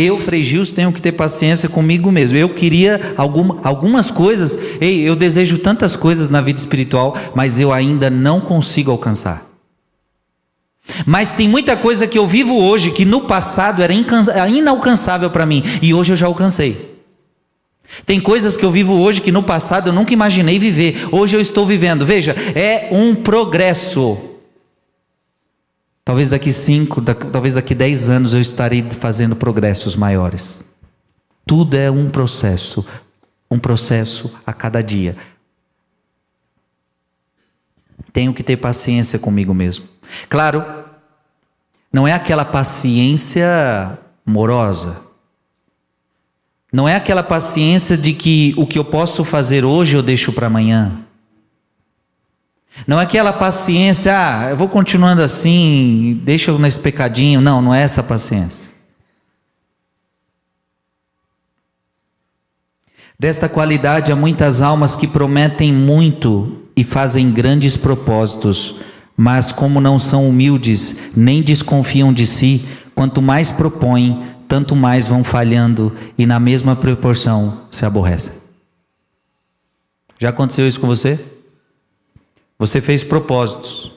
S1: Eu, Frei tenho que ter paciência comigo mesmo. Eu queria alguma, algumas coisas, ei, eu desejo tantas coisas na vida espiritual, mas eu ainda não consigo alcançar. Mas tem muita coisa que eu vivo hoje que no passado era inalcançável para mim e hoje eu já alcancei. Tem coisas que eu vivo hoje que no passado eu nunca imaginei viver, hoje eu estou vivendo. Veja, é um progresso. Talvez daqui cinco, talvez daqui dez anos eu estarei fazendo progressos maiores. Tudo é um processo, um processo a cada dia. Tenho que ter paciência comigo mesmo. Claro, não é aquela paciência morosa. Não é aquela paciência de que o que eu posso fazer hoje eu deixo para amanhã. Não é aquela paciência, ah, eu vou continuando assim, deixa eu nesse pecadinho. Não, não é essa paciência. Desta qualidade há muitas almas que prometem muito e fazem grandes propósitos, mas como não são humildes, nem desconfiam de si, quanto mais propõem, tanto mais vão falhando e na mesma proporção se aborrecem. Já aconteceu isso com você? Você fez propósitos.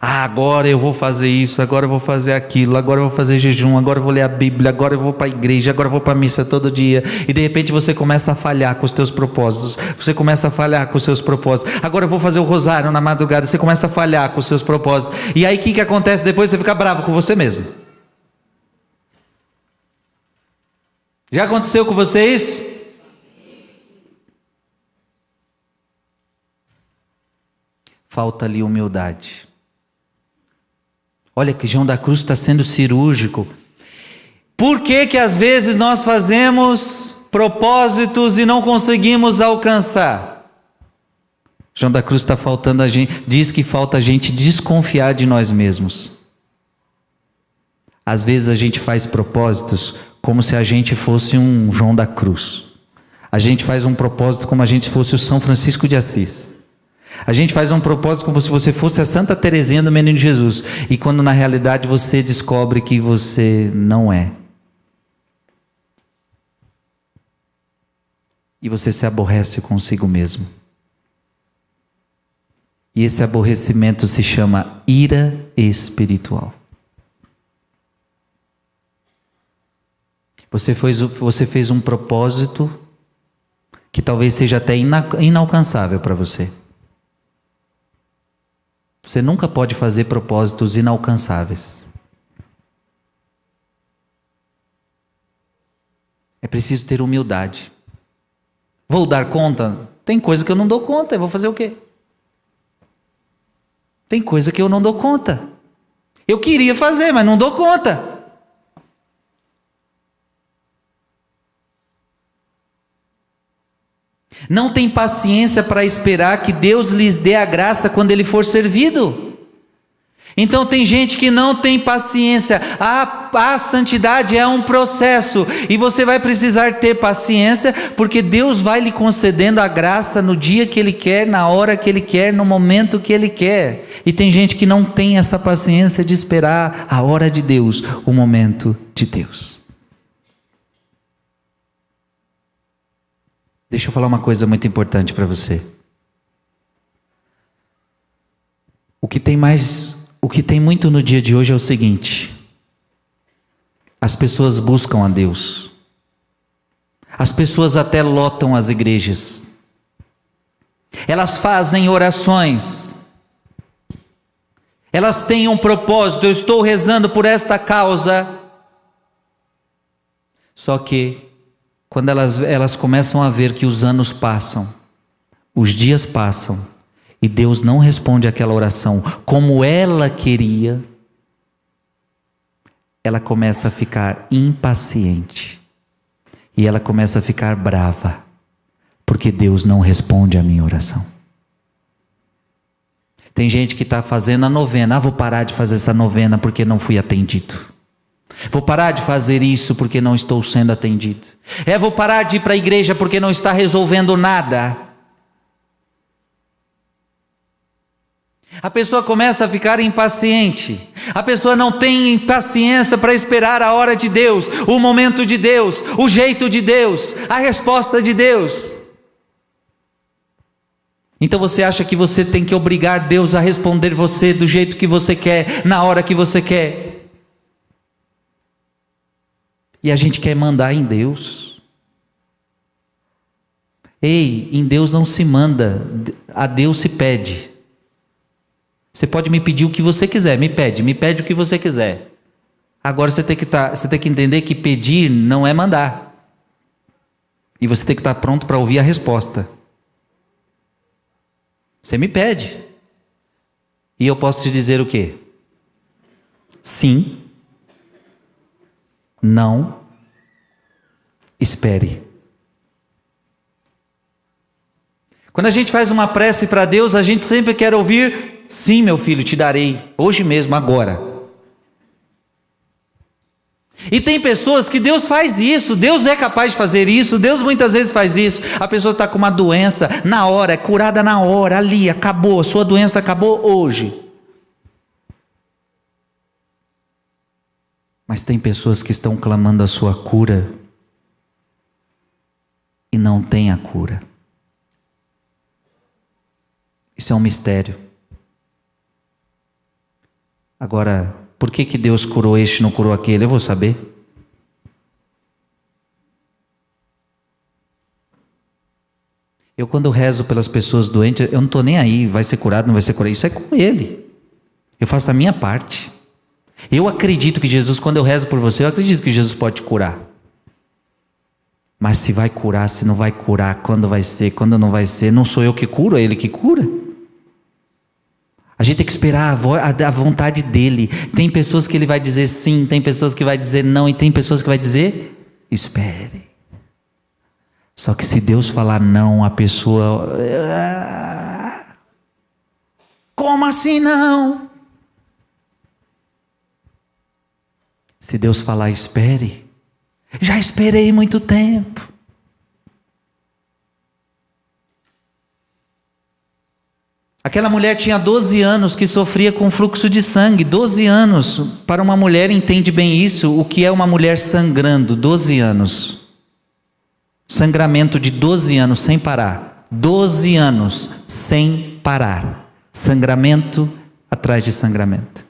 S1: Ah, agora eu vou fazer isso, agora eu vou fazer aquilo, agora eu vou fazer jejum, agora eu vou ler a Bíblia, agora eu vou para a igreja, agora eu vou para a missa todo dia. E de repente você começa a falhar com os teus propósitos. Você começa a falhar com os seus propósitos. Agora eu vou fazer o rosário na madrugada, você começa a falhar com os seus propósitos. E aí o que, que acontece depois? Você fica bravo com você mesmo. Já aconteceu com você isso? Falta ali humildade. Olha que João da Cruz está sendo cirúrgico. Por que que às vezes nós fazemos propósitos e não conseguimos alcançar? João da Cruz está faltando a gente, diz que falta a gente desconfiar de nós mesmos. Às vezes a gente faz propósitos como se a gente fosse um João da Cruz. A gente faz um propósito como a gente fosse o São Francisco de Assis. A gente faz um propósito como se você fosse a Santa Teresinha do Menino Jesus, e quando na realidade você descobre que você não é. E você se aborrece consigo mesmo. E esse aborrecimento se chama ira espiritual. Você fez, você fez um propósito que talvez seja até inalcançável para você. Você nunca pode fazer propósitos inalcançáveis. É preciso ter humildade. Vou dar conta? Tem coisa que eu não dou conta, eu vou fazer o quê? Tem coisa que eu não dou conta. Eu queria fazer, mas não dou conta. Não tem paciência para esperar que Deus lhes dê a graça quando ele for servido. Então tem gente que não tem paciência. A, a santidade é um processo e você vai precisar ter paciência, porque Deus vai lhe concedendo a graça no dia que Ele quer, na hora que Ele quer, no momento que Ele quer. E tem gente que não tem essa paciência de esperar a hora de Deus, o momento de Deus. Deixa eu falar uma coisa muito importante para você. O que tem mais o que tem muito no dia de hoje é o seguinte: as pessoas buscam a Deus, as pessoas até lotam as igrejas, elas fazem orações, elas têm um propósito, eu estou rezando por esta causa. Só que, quando elas, elas começam a ver que os anos passam, os dias passam, e Deus não responde aquela oração como ela queria, ela começa a ficar impaciente e ela começa a ficar brava, porque Deus não responde a minha oração. Tem gente que está fazendo a novena, ah, vou parar de fazer essa novena porque não fui atendido. Vou parar de fazer isso porque não estou sendo atendido. É, vou parar de ir para a igreja porque não está resolvendo nada. A pessoa começa a ficar impaciente. A pessoa não tem paciência para esperar a hora de Deus, o momento de Deus, o jeito de Deus, a resposta de Deus. Então você acha que você tem que obrigar Deus a responder você do jeito que você quer, na hora que você quer. E a gente quer mandar em Deus. Ei, em Deus não se manda, a Deus se pede. Você pode me pedir o que você quiser, me pede, me pede o que você quiser. Agora você tem que, tá, você tem que entender que pedir não é mandar. E você tem que estar pronto para ouvir a resposta. Você me pede. E eu posso te dizer o quê? Sim. Não. Espere. Quando a gente faz uma prece para Deus, a gente sempre quer ouvir Sim, meu filho, te darei, hoje mesmo, agora. E tem pessoas que Deus faz isso, Deus é capaz de fazer isso, Deus muitas vezes faz isso. A pessoa está com uma doença na hora, é curada na hora, ali, acabou, sua doença acabou hoje. Mas tem pessoas que estão clamando a sua cura e não tem a cura. Isso é um mistério. Agora, por que, que Deus curou este e não curou aquele? Eu vou saber. Eu, quando rezo pelas pessoas doentes, eu não estou nem aí, vai ser curado, não vai ser curado. Isso é com Ele. Eu faço a minha parte. Eu acredito que Jesus, quando eu rezo por você, eu acredito que Jesus pode curar. Mas se vai curar, se não vai curar, quando vai ser, quando não vai ser, não sou eu que curo, é Ele que cura. A gente tem que esperar a vontade dele. Tem pessoas que ele vai dizer sim, tem pessoas que vai dizer não e tem pessoas que vai dizer espere. Só que se Deus falar não, a pessoa ah, Como assim não? Se Deus falar espere, já esperei muito tempo. Aquela mulher tinha 12 anos que sofria com fluxo de sangue. 12 anos. Para uma mulher, entende bem isso, o que é uma mulher sangrando. 12 anos. Sangramento de 12 anos sem parar. 12 anos sem parar. Sangramento atrás de sangramento.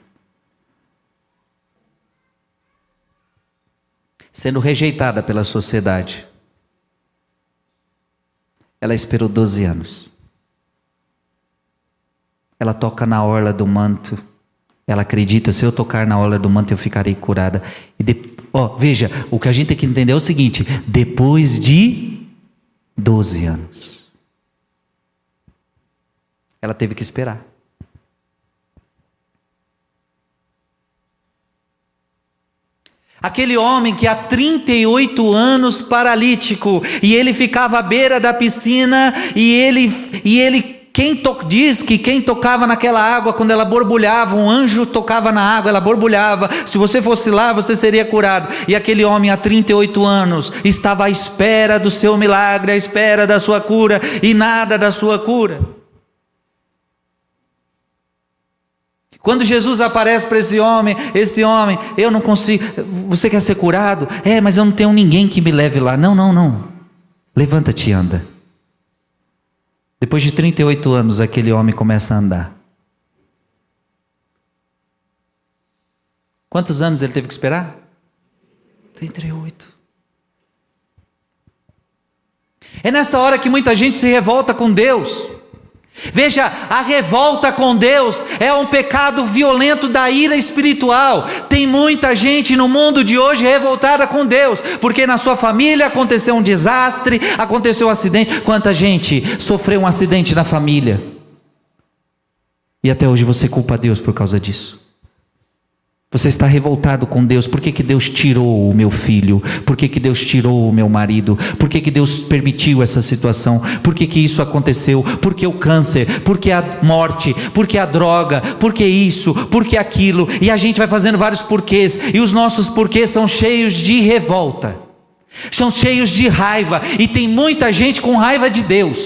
S1: Sendo rejeitada pela sociedade. Ela esperou 12 anos. Ela toca na orla do manto. Ela acredita, se eu tocar na orla do manto, eu ficarei curada. E de, ó, veja, o que a gente tem que entender é o seguinte: depois de 12 anos, ela teve que esperar. Aquele homem que há 38 anos paralítico, e ele ficava à beira da piscina, e ele, e ele quem to, diz que quem tocava naquela água, quando ela borbulhava, um anjo tocava na água, ela borbulhava. Se você fosse lá, você seria curado. E aquele homem, há 38 anos, estava à espera do seu milagre, à espera da sua cura, e nada da sua cura. Quando Jesus aparece para esse homem, esse homem, eu não consigo, você quer ser curado? É, mas eu não tenho ninguém que me leve lá. Não, não, não. Levanta-te e anda. Depois de 38 anos, aquele homem começa a andar. Quantos anos ele teve que esperar? 38. É nessa hora que muita gente se revolta com Deus. Veja, a revolta com Deus é um pecado violento da ira espiritual. Tem muita gente no mundo de hoje revoltada com Deus, porque na sua família aconteceu um desastre, aconteceu um acidente. Quanta gente sofreu um acidente na família? E até hoje você culpa Deus por causa disso. Você está revoltado com Deus. Por que, que Deus tirou o meu filho? Por que, que Deus tirou o meu marido? Por que, que Deus permitiu essa situação? Por que, que isso aconteceu? Por que o câncer? Por que a morte? Por que a droga? Por que isso? Por que aquilo? E a gente vai fazendo vários porquês. E os nossos porquês são cheios de revolta. São cheios de raiva. E tem muita gente com raiva de Deus.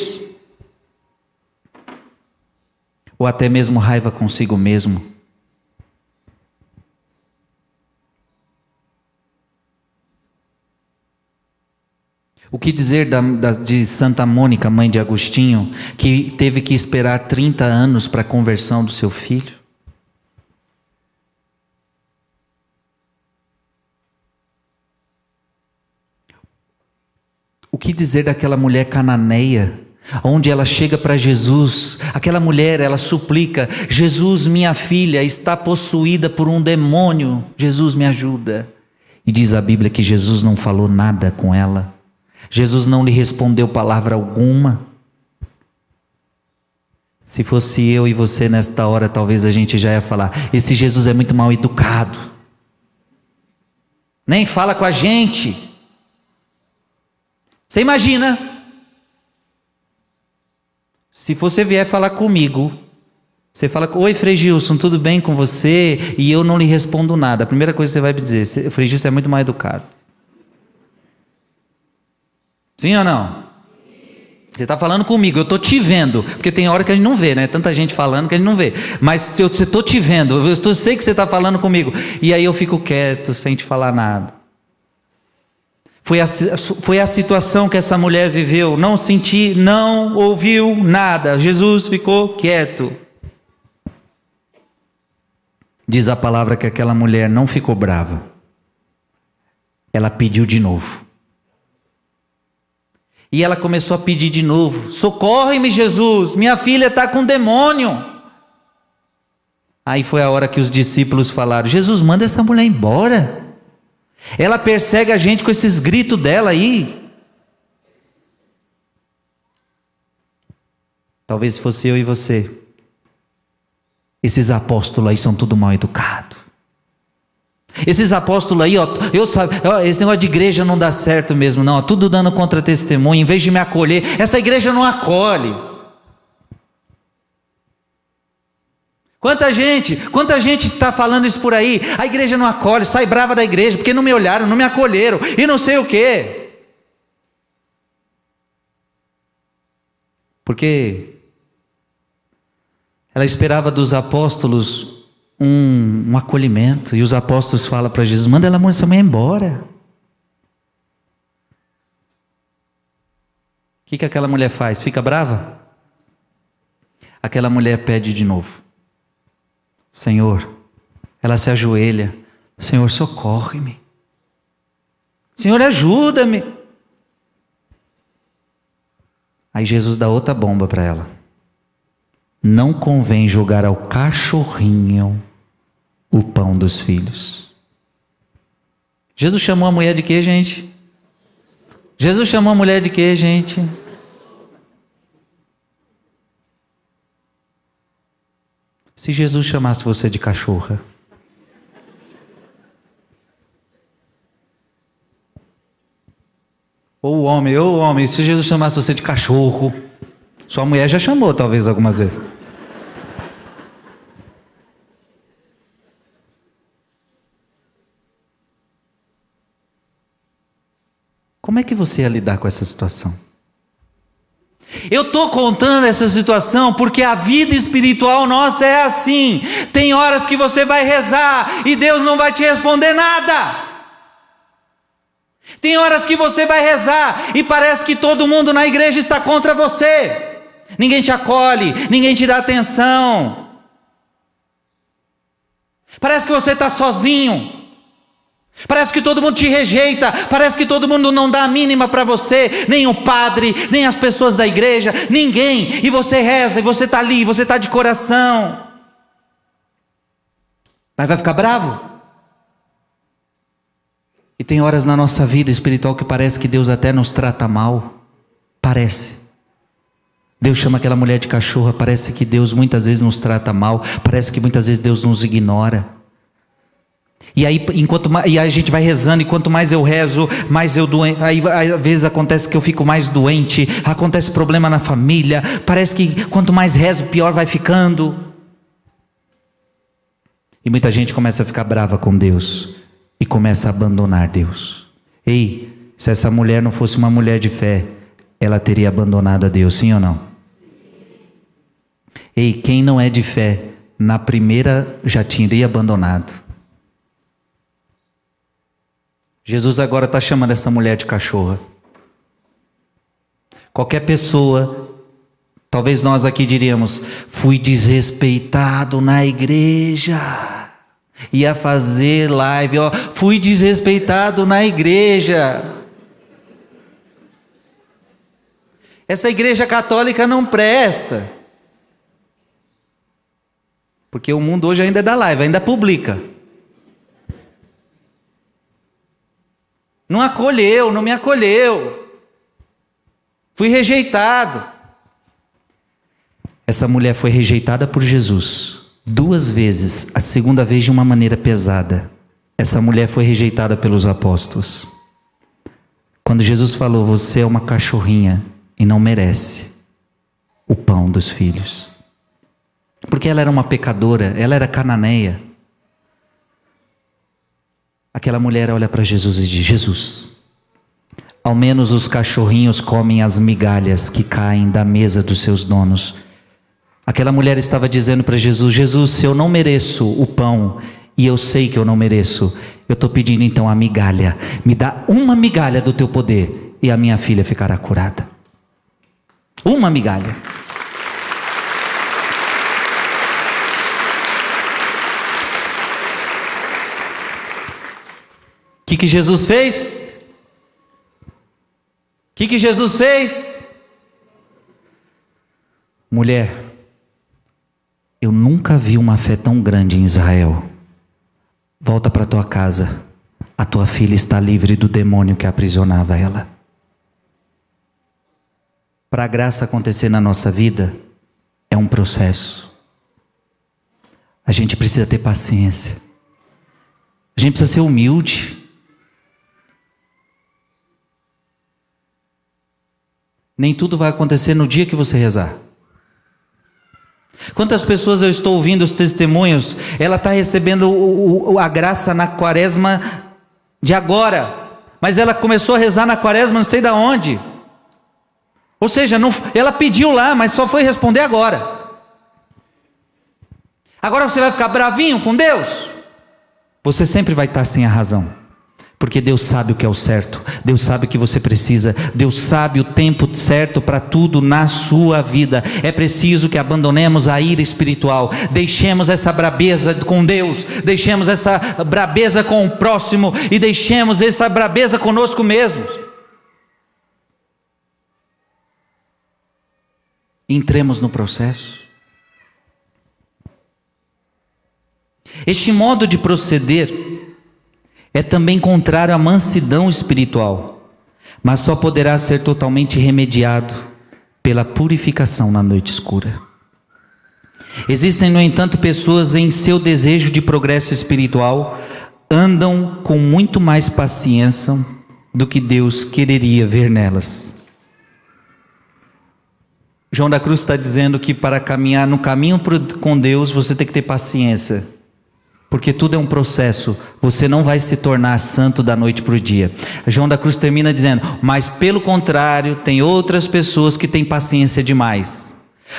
S1: Ou até mesmo raiva consigo mesmo O que dizer da, da, de Santa Mônica, mãe de Agostinho, que teve que esperar 30 anos para a conversão do seu filho? O que dizer daquela mulher cananeia, onde ela chega para Jesus? Aquela mulher, ela suplica: Jesus, minha filha está possuída por um demônio, Jesus me ajuda. E diz a Bíblia que Jesus não falou nada com ela. Jesus não lhe respondeu palavra alguma. Se fosse eu e você nesta hora, talvez a gente já ia falar: esse Jesus é muito mal educado. Nem fala com a gente. Você imagina? Se você vier falar comigo, você fala: Oi, Frei Gilson, tudo bem com você? E eu não lhe respondo nada. A primeira coisa que você vai me dizer: Frei Gilson é muito mal educado. Sim ou não? Você está falando comigo, eu estou te vendo, porque tem hora que a gente não vê, né? Tanta gente falando que a gente não vê. Mas eu estou te vendo, eu estou, sei que você está falando comigo. E aí eu fico quieto, sem te falar nada. Foi a, foi a situação que essa mulher viveu. Não senti, não ouviu nada. Jesus ficou quieto. Diz a palavra que aquela mulher não ficou brava. Ela pediu de novo. E ela começou a pedir de novo: Socorre-me, Jesus, minha filha está com demônio. Aí foi a hora que os discípulos falaram: Jesus, manda essa mulher embora. Ela persegue a gente com esses gritos dela aí. Talvez fosse eu e você. Esses apóstolos aí são tudo mal educados. Esses apóstolos aí, ó, eu sabe, ó, esse negócio de igreja não dá certo mesmo, não. Ó, tudo dando contra testemunho, em vez de me acolher, essa igreja não acolhe. Quanta gente, quanta gente está falando isso por aí? A igreja não acolhe, sai brava da igreja, porque não me olharam, não me acolheram, e não sei o quê. Porque ela esperava dos apóstolos um, um acolhimento. E os apóstolos falam para Jesus: manda ela essa mãe embora. O que, que aquela mulher faz? Fica brava? Aquela mulher pede de novo: Senhor, ela se ajoelha: Senhor, socorre-me. Senhor, ajuda-me. Aí Jesus dá outra bomba para ela não convém jogar ao cachorrinho o pão dos filhos. Jesus chamou a mulher de quê, gente? Jesus chamou a mulher de quê, gente? Se Jesus chamasse você de cachorra. Ou homem, ou homem, se Jesus chamasse você de cachorro. Sua mulher já chamou, talvez, algumas vezes. Como é que você ia lidar com essa situação? Eu estou contando essa situação porque a vida espiritual nossa é assim. Tem horas que você vai rezar e Deus não vai te responder nada. Tem horas que você vai rezar e parece que todo mundo na igreja está contra você. Ninguém te acolhe, ninguém te dá atenção. Parece que você está sozinho. Parece que todo mundo te rejeita, parece que todo mundo não dá a mínima para você, nem o padre, nem as pessoas da igreja, ninguém. E você reza, e você está ali, você está de coração. Mas vai ficar bravo? E tem horas na nossa vida espiritual que parece que Deus até nos trata mal. Parece. Deus chama aquela mulher de cachorra, parece que Deus muitas vezes nos trata mal, parece que muitas vezes Deus nos ignora. E aí, enquanto e a gente vai rezando, e quanto mais eu rezo, mais eu doente. Aí, às vezes acontece que eu fico mais doente, acontece problema na família. Parece que quanto mais rezo, pior vai ficando. E muita gente começa a ficar brava com Deus e começa a abandonar Deus. Ei, se essa mulher não fosse uma mulher de fé, ela teria abandonado a Deus, sim ou não? Ei, quem não é de fé, na primeira já teria abandonado. Jesus agora está chamando essa mulher de cachorra. Qualquer pessoa, talvez nós aqui diríamos, fui desrespeitado na igreja. Ia fazer live, ó, fui desrespeitado na igreja. Essa igreja católica não presta. Porque o mundo hoje ainda dá live, ainda publica. Não acolheu, não me acolheu. Fui rejeitado. Essa mulher foi rejeitada por Jesus duas vezes, a segunda vez de uma maneira pesada. Essa mulher foi rejeitada pelos apóstolos. Quando Jesus falou: Você é uma cachorrinha e não merece o pão dos filhos. Porque ela era uma pecadora, ela era cananeia. Aquela mulher olha para Jesus e diz: Jesus, ao menos os cachorrinhos comem as migalhas que caem da mesa dos seus donos. Aquela mulher estava dizendo para Jesus: Jesus, se eu não mereço o pão e eu sei que eu não mereço, eu estou pedindo então a migalha. Me dá uma migalha do teu poder e a minha filha ficará curada. Uma migalha. Que, que Jesus fez? O que, que Jesus fez? Mulher, eu nunca vi uma fé tão grande em Israel. Volta para tua casa. A tua filha está livre do demônio que aprisionava ela. Para a graça acontecer na nossa vida, é um processo. A gente precisa ter paciência. A gente precisa ser humilde. Nem tudo vai acontecer no dia que você rezar. Quantas pessoas eu estou ouvindo os testemunhos, ela está recebendo o, o, a graça na quaresma de agora, mas ela começou a rezar na quaresma não sei da onde. Ou seja, não, ela pediu lá, mas só foi responder agora. Agora você vai ficar bravinho com Deus? Você sempre vai estar sem a razão. Porque Deus sabe o que é o certo, Deus sabe o que você precisa, Deus sabe o tempo certo para tudo na sua vida. É preciso que abandonemos a ira espiritual, deixemos essa brabeza com Deus, deixemos essa brabeza com o próximo e deixemos essa brabeza conosco mesmos. Entremos no processo. Este modo de proceder é também contrário à mansidão espiritual, mas só poderá ser totalmente remediado pela purificação na noite escura. Existem, no entanto, pessoas em seu desejo de progresso espiritual andam com muito mais paciência, do que Deus quereria ver nelas. João da Cruz está dizendo que para caminhar no caminho com Deus você tem que ter paciência, porque tudo é um processo. Você não vai se tornar santo da noite para o dia. João da Cruz termina dizendo: mas pelo contrário, tem outras pessoas que têm paciência demais.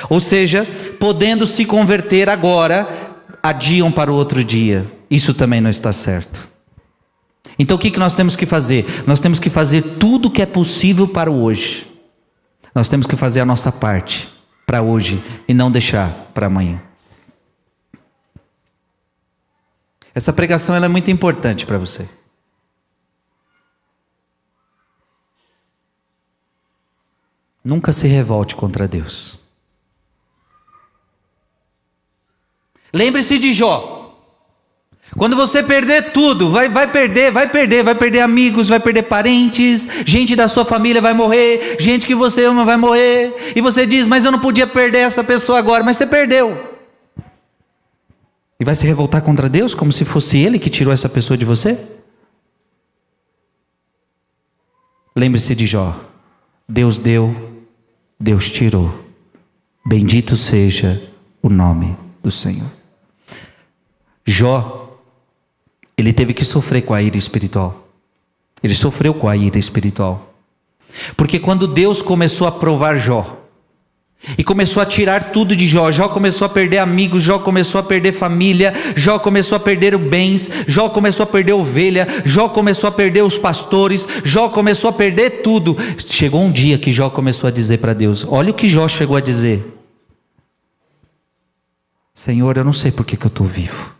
S1: Ou seja, podendo se converter agora, adiam para o outro dia. Isso também não está certo. Então o que, nós temos que fazer? Nós temos que fazer tudo o que é possível para o hoje. Nós temos que fazer a nossa parte para hoje e não deixar para amanhã. Essa pregação é muito importante para você. Nunca se revolte contra Deus. Lembre-se de Jó. Quando você perder tudo, vai, vai perder, vai perder, vai perder amigos, vai perder parentes, gente da sua família vai morrer, gente que você ama vai morrer, e você diz, mas eu não podia perder essa pessoa agora, mas você perdeu. E vai se revoltar contra Deus como se fosse Ele que tirou essa pessoa de você? Lembre-se de Jó: Deus deu, Deus tirou. Bendito seja o nome do Senhor. Jó ele teve que sofrer com a ira espiritual. Ele sofreu com a ira espiritual. Porque quando Deus começou a provar Jó, e começou a tirar tudo de Jó. Jó começou a perder amigos, Jó começou a perder família, Jó começou a perder bens, Jó começou a perder ovelha, Jó começou a perder os pastores, Jó começou a perder tudo. Chegou um dia que Jó começou a dizer para Deus: Olha o que Jó chegou a dizer: Senhor, eu não sei por que, que eu estou vivo.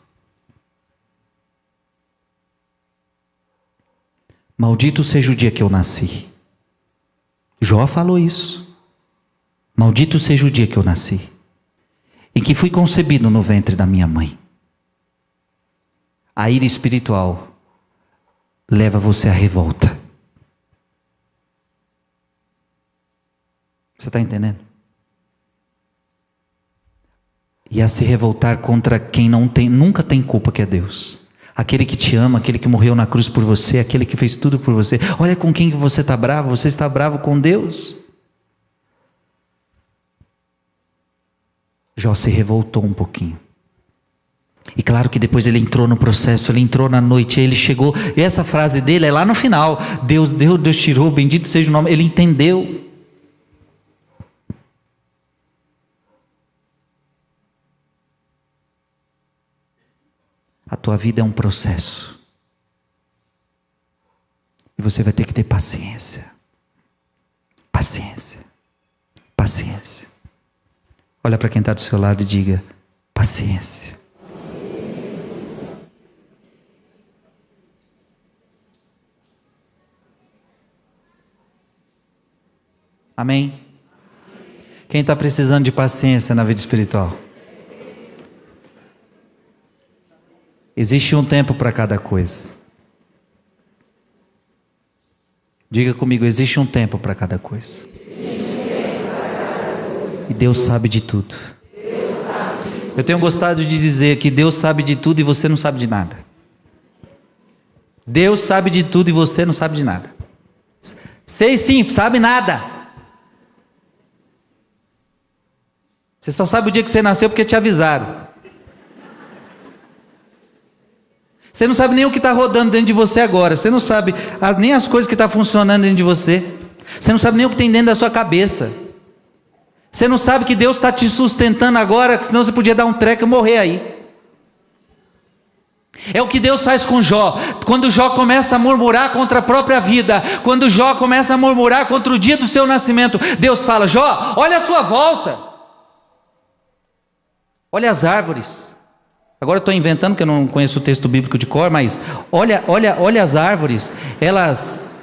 S1: Maldito seja o dia que eu nasci. Jó falou isso. Maldito seja o dia que eu nasci, em que fui concebido no ventre da minha mãe. A ira espiritual leva você à revolta. Você está entendendo? E a se revoltar contra quem não tem, nunca tem culpa, que é Deus aquele que te ama, aquele que morreu na cruz por você, aquele que fez tudo por você. Olha com quem você está bravo, você está bravo com Deus. Jó se revoltou um pouquinho. E claro que depois ele entrou no processo, ele entrou na noite, ele chegou, e essa frase dele é lá no final: Deus deu, Deus tirou, bendito seja o nome. Ele entendeu. A tua vida é um processo. E você vai ter que ter paciência. Paciência. Paciência. Olha para quem está do seu lado e diga: paciência. Amém? Quem está precisando de paciência na vida espiritual? Existe um tempo para cada coisa. Diga comigo, existe um tempo para cada coisa. E Deus sabe de tudo. Eu tenho gostado de dizer que Deus sabe de tudo e você não sabe de nada. Deus sabe de tudo e você não sabe de nada. Sei sim, sabe nada. Você só sabe o dia que você nasceu porque te avisaram. Você não sabe nem o que está rodando dentro de você agora. Você não sabe nem as coisas que estão tá funcionando dentro de você. Você não sabe nem o que tem dentro da sua cabeça. Você não sabe que Deus está te sustentando agora, senão você podia dar um treco e morrer aí. É o que Deus faz com Jó. Quando Jó começa a murmurar contra a própria vida, quando Jó começa a murmurar contra o dia do seu nascimento, Deus fala: Jó, olha a sua volta, olha as árvores. Agora estou inventando que eu não conheço o texto bíblico de cor, mas olha, olha, olha as árvores, elas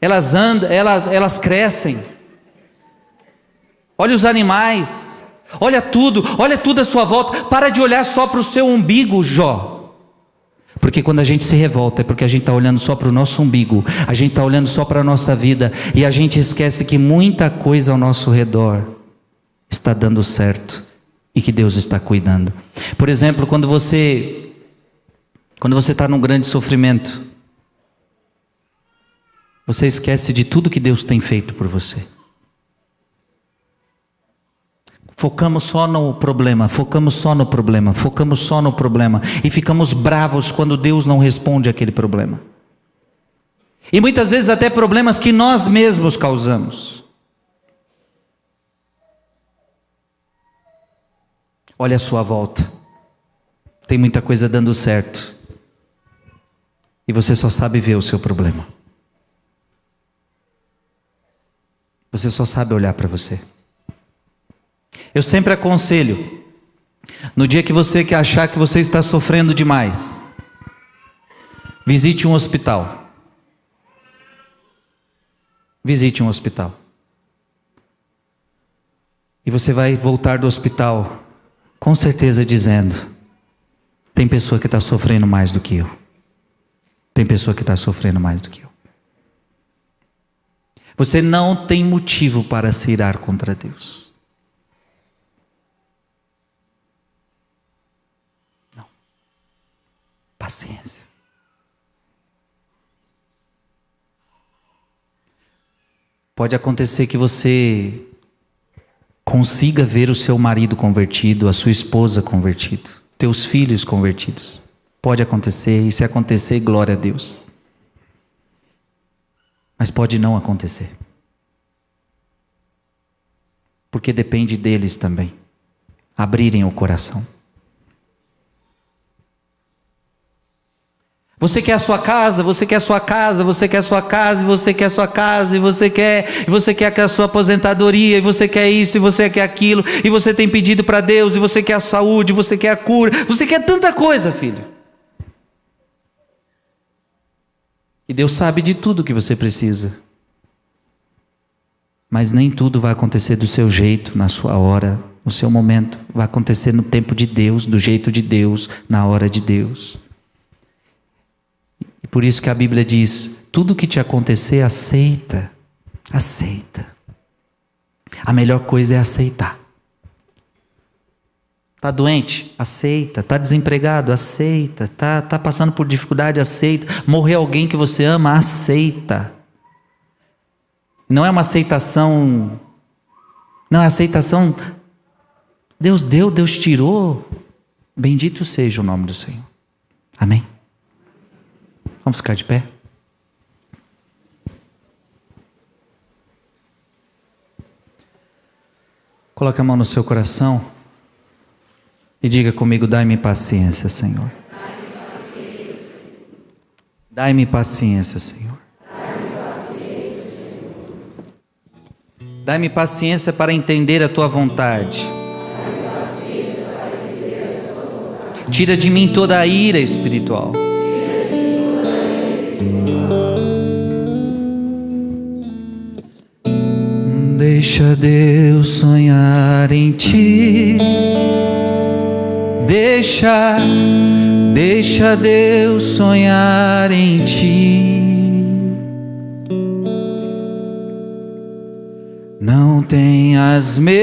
S1: elas andam, elas, elas crescem. Olha os animais, olha tudo, olha tudo à sua volta. Para de olhar só para o seu umbigo, Jó. Porque quando a gente se revolta é porque a gente está olhando só para o nosso umbigo, a gente está olhando só para a nossa vida e a gente esquece que muita coisa ao nosso redor está dando certo e que Deus está cuidando. Por exemplo, quando você quando você está num grande sofrimento, você esquece de tudo que Deus tem feito por você. Focamos só no problema, focamos só no problema, focamos só no problema e ficamos bravos quando Deus não responde aquele problema. E muitas vezes até problemas que nós mesmos causamos. Olha a sua volta. Tem muita coisa dando certo. E você só sabe ver o seu problema. Você só sabe olhar para você. Eu sempre aconselho, no dia que você quer achar que você está sofrendo demais, visite um hospital. Visite um hospital. E você vai voltar do hospital com certeza dizendo: tem pessoa que está sofrendo mais do que eu. Tem pessoa que está sofrendo mais do que eu. Você não tem motivo para se irar contra Deus. Paciência. Pode acontecer que você consiga ver o seu marido convertido, a sua esposa convertido, teus filhos convertidos. Pode acontecer, e se acontecer, glória a Deus. Mas pode não acontecer. Porque depende deles também abrirem o coração. Você quer a sua casa, você quer a sua casa, você quer a sua casa, você quer a sua casa, e você quer, e você quer a sua aposentadoria, e você quer isso, e você quer aquilo, e você tem pedido para Deus, e você quer a saúde, você quer a cura, você quer tanta coisa, filho. E Deus sabe de tudo que você precisa. Mas nem tudo vai acontecer do seu jeito, na sua hora, no seu momento. Vai acontecer no tempo de Deus, do jeito de Deus, na hora de Deus. Por isso que a Bíblia diz: tudo que te acontecer, aceita. Aceita. A melhor coisa é aceitar. Está doente? Aceita. Está desempregado? Aceita. Está tá passando por dificuldade? Aceita. Morreu alguém que você ama? Aceita. Não é uma aceitação. Não, é aceitação. Deus deu, Deus tirou. Bendito seja o nome do Senhor. Amém. Vamos ficar de pé? Coloque a mão no seu coração e diga comigo: dai-me paciência, Senhor. Dai-me paciência, Senhor. Dai-me paciência para entender a tua vontade. Tira de mim toda a ira espiritual. Deixa Deus sonhar em ti. Deixa, deixa Deus sonhar em ti. Não tenhas medo,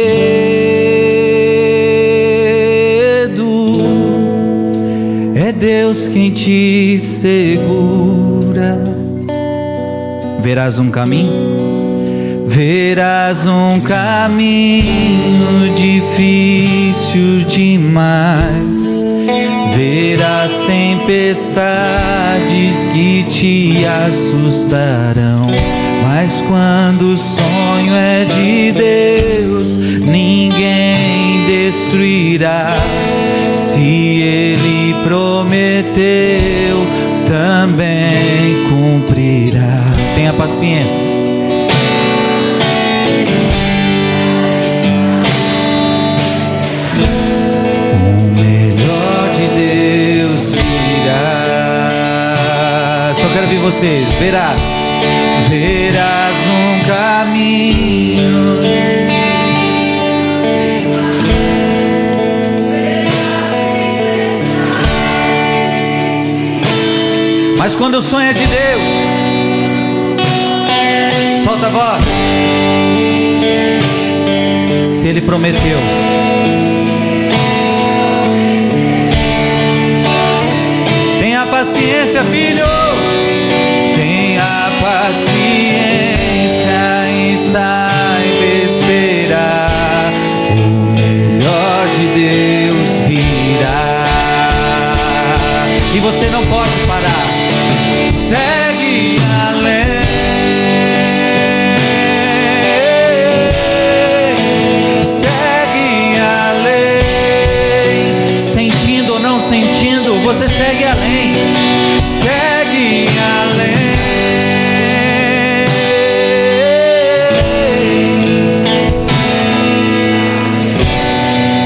S1: é Deus quem te segura. Verás um caminho verás um caminho difícil demais. Verás tempestades que te assustarão. Mas quando o sonho é de Deus, ninguém destruirá. Se Ele prometeu, também cumprirá. Tenha paciência. vocês, verás, verás um caminho. Mas quando o sonho é de Deus, solta a voz. Se Ele prometeu. Tenha paciência, filho. Tenha paciência e saiba esperar. O melhor de Deus virá. E você não pode parar. Você segue além. Segue além.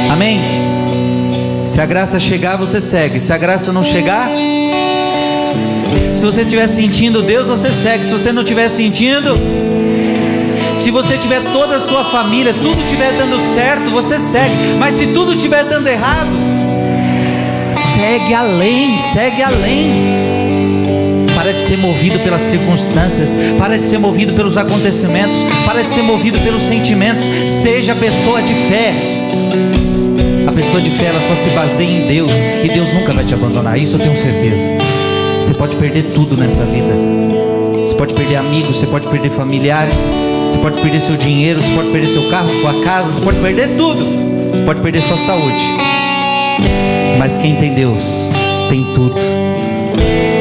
S1: Amém. Se a graça chegar, você segue. Se a graça não chegar, se você estiver sentindo Deus, você segue. Se você não estiver sentindo, se você tiver toda a sua família, tudo estiver dando certo, você segue. Mas se tudo estiver dando errado, segue além, segue além. Para de ser movido pelas circunstâncias, para de ser movido pelos acontecimentos, para de ser movido pelos sentimentos. Seja pessoa de fé. A pessoa de fé ela só se baseia em Deus e Deus nunca vai te abandonar. Isso eu tenho certeza. Você pode perder tudo nessa vida. Você pode perder amigos, você pode perder familiares, você pode perder seu dinheiro, você pode perder seu carro, sua casa, você pode perder tudo. Você pode perder sua saúde. Mas quem tem Deus tem tudo.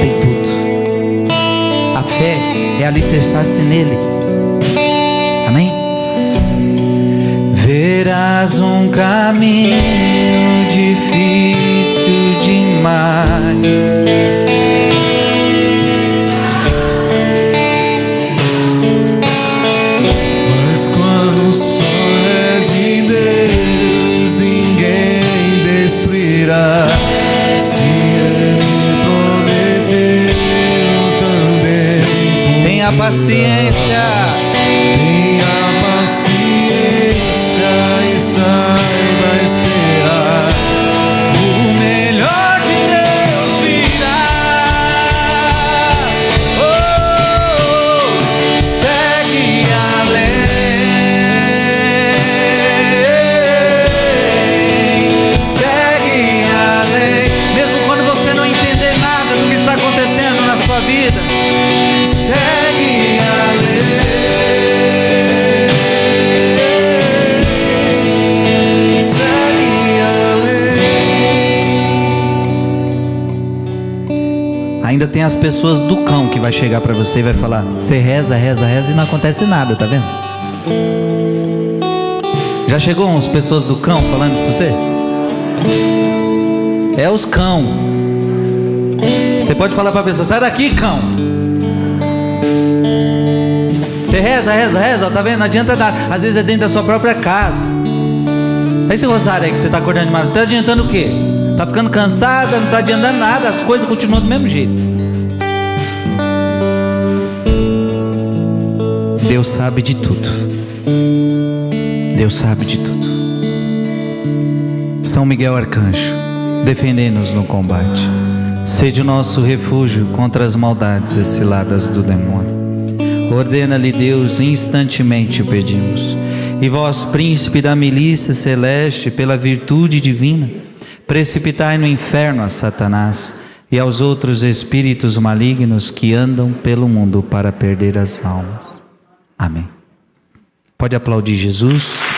S1: Tem tudo. A fé é alicerçar-se nele. Amém? Verás um caminho difícil demais. Chegar para você e vai falar: você reza, reza, reza e não acontece nada, tá vendo? Já chegou umas pessoas do cão falando isso pra você? É os cão. Você pode falar pra pessoa: sai daqui, cão. Você reza, reza, reza, tá vendo? Não adianta nada. Às vezes é dentro da sua própria casa. Esse rosário aí que você tá acordando de madrugada, tá adiantando o quê? Tá ficando cansada, não tá adiantando nada, as coisas continuam do mesmo jeito. Deus sabe de tudo. Deus sabe de tudo. São Miguel Arcanjo, defendei-nos no combate. Sede o nosso refúgio contra as maldades e ciladas do demônio. Ordena-lhe Deus, instantemente pedimos. E vós, príncipe da milícia celeste, pela virtude divina, precipitai no inferno a Satanás e aos outros espíritos malignos que andam pelo mundo para perder as almas. Pode aplaudir Jesus.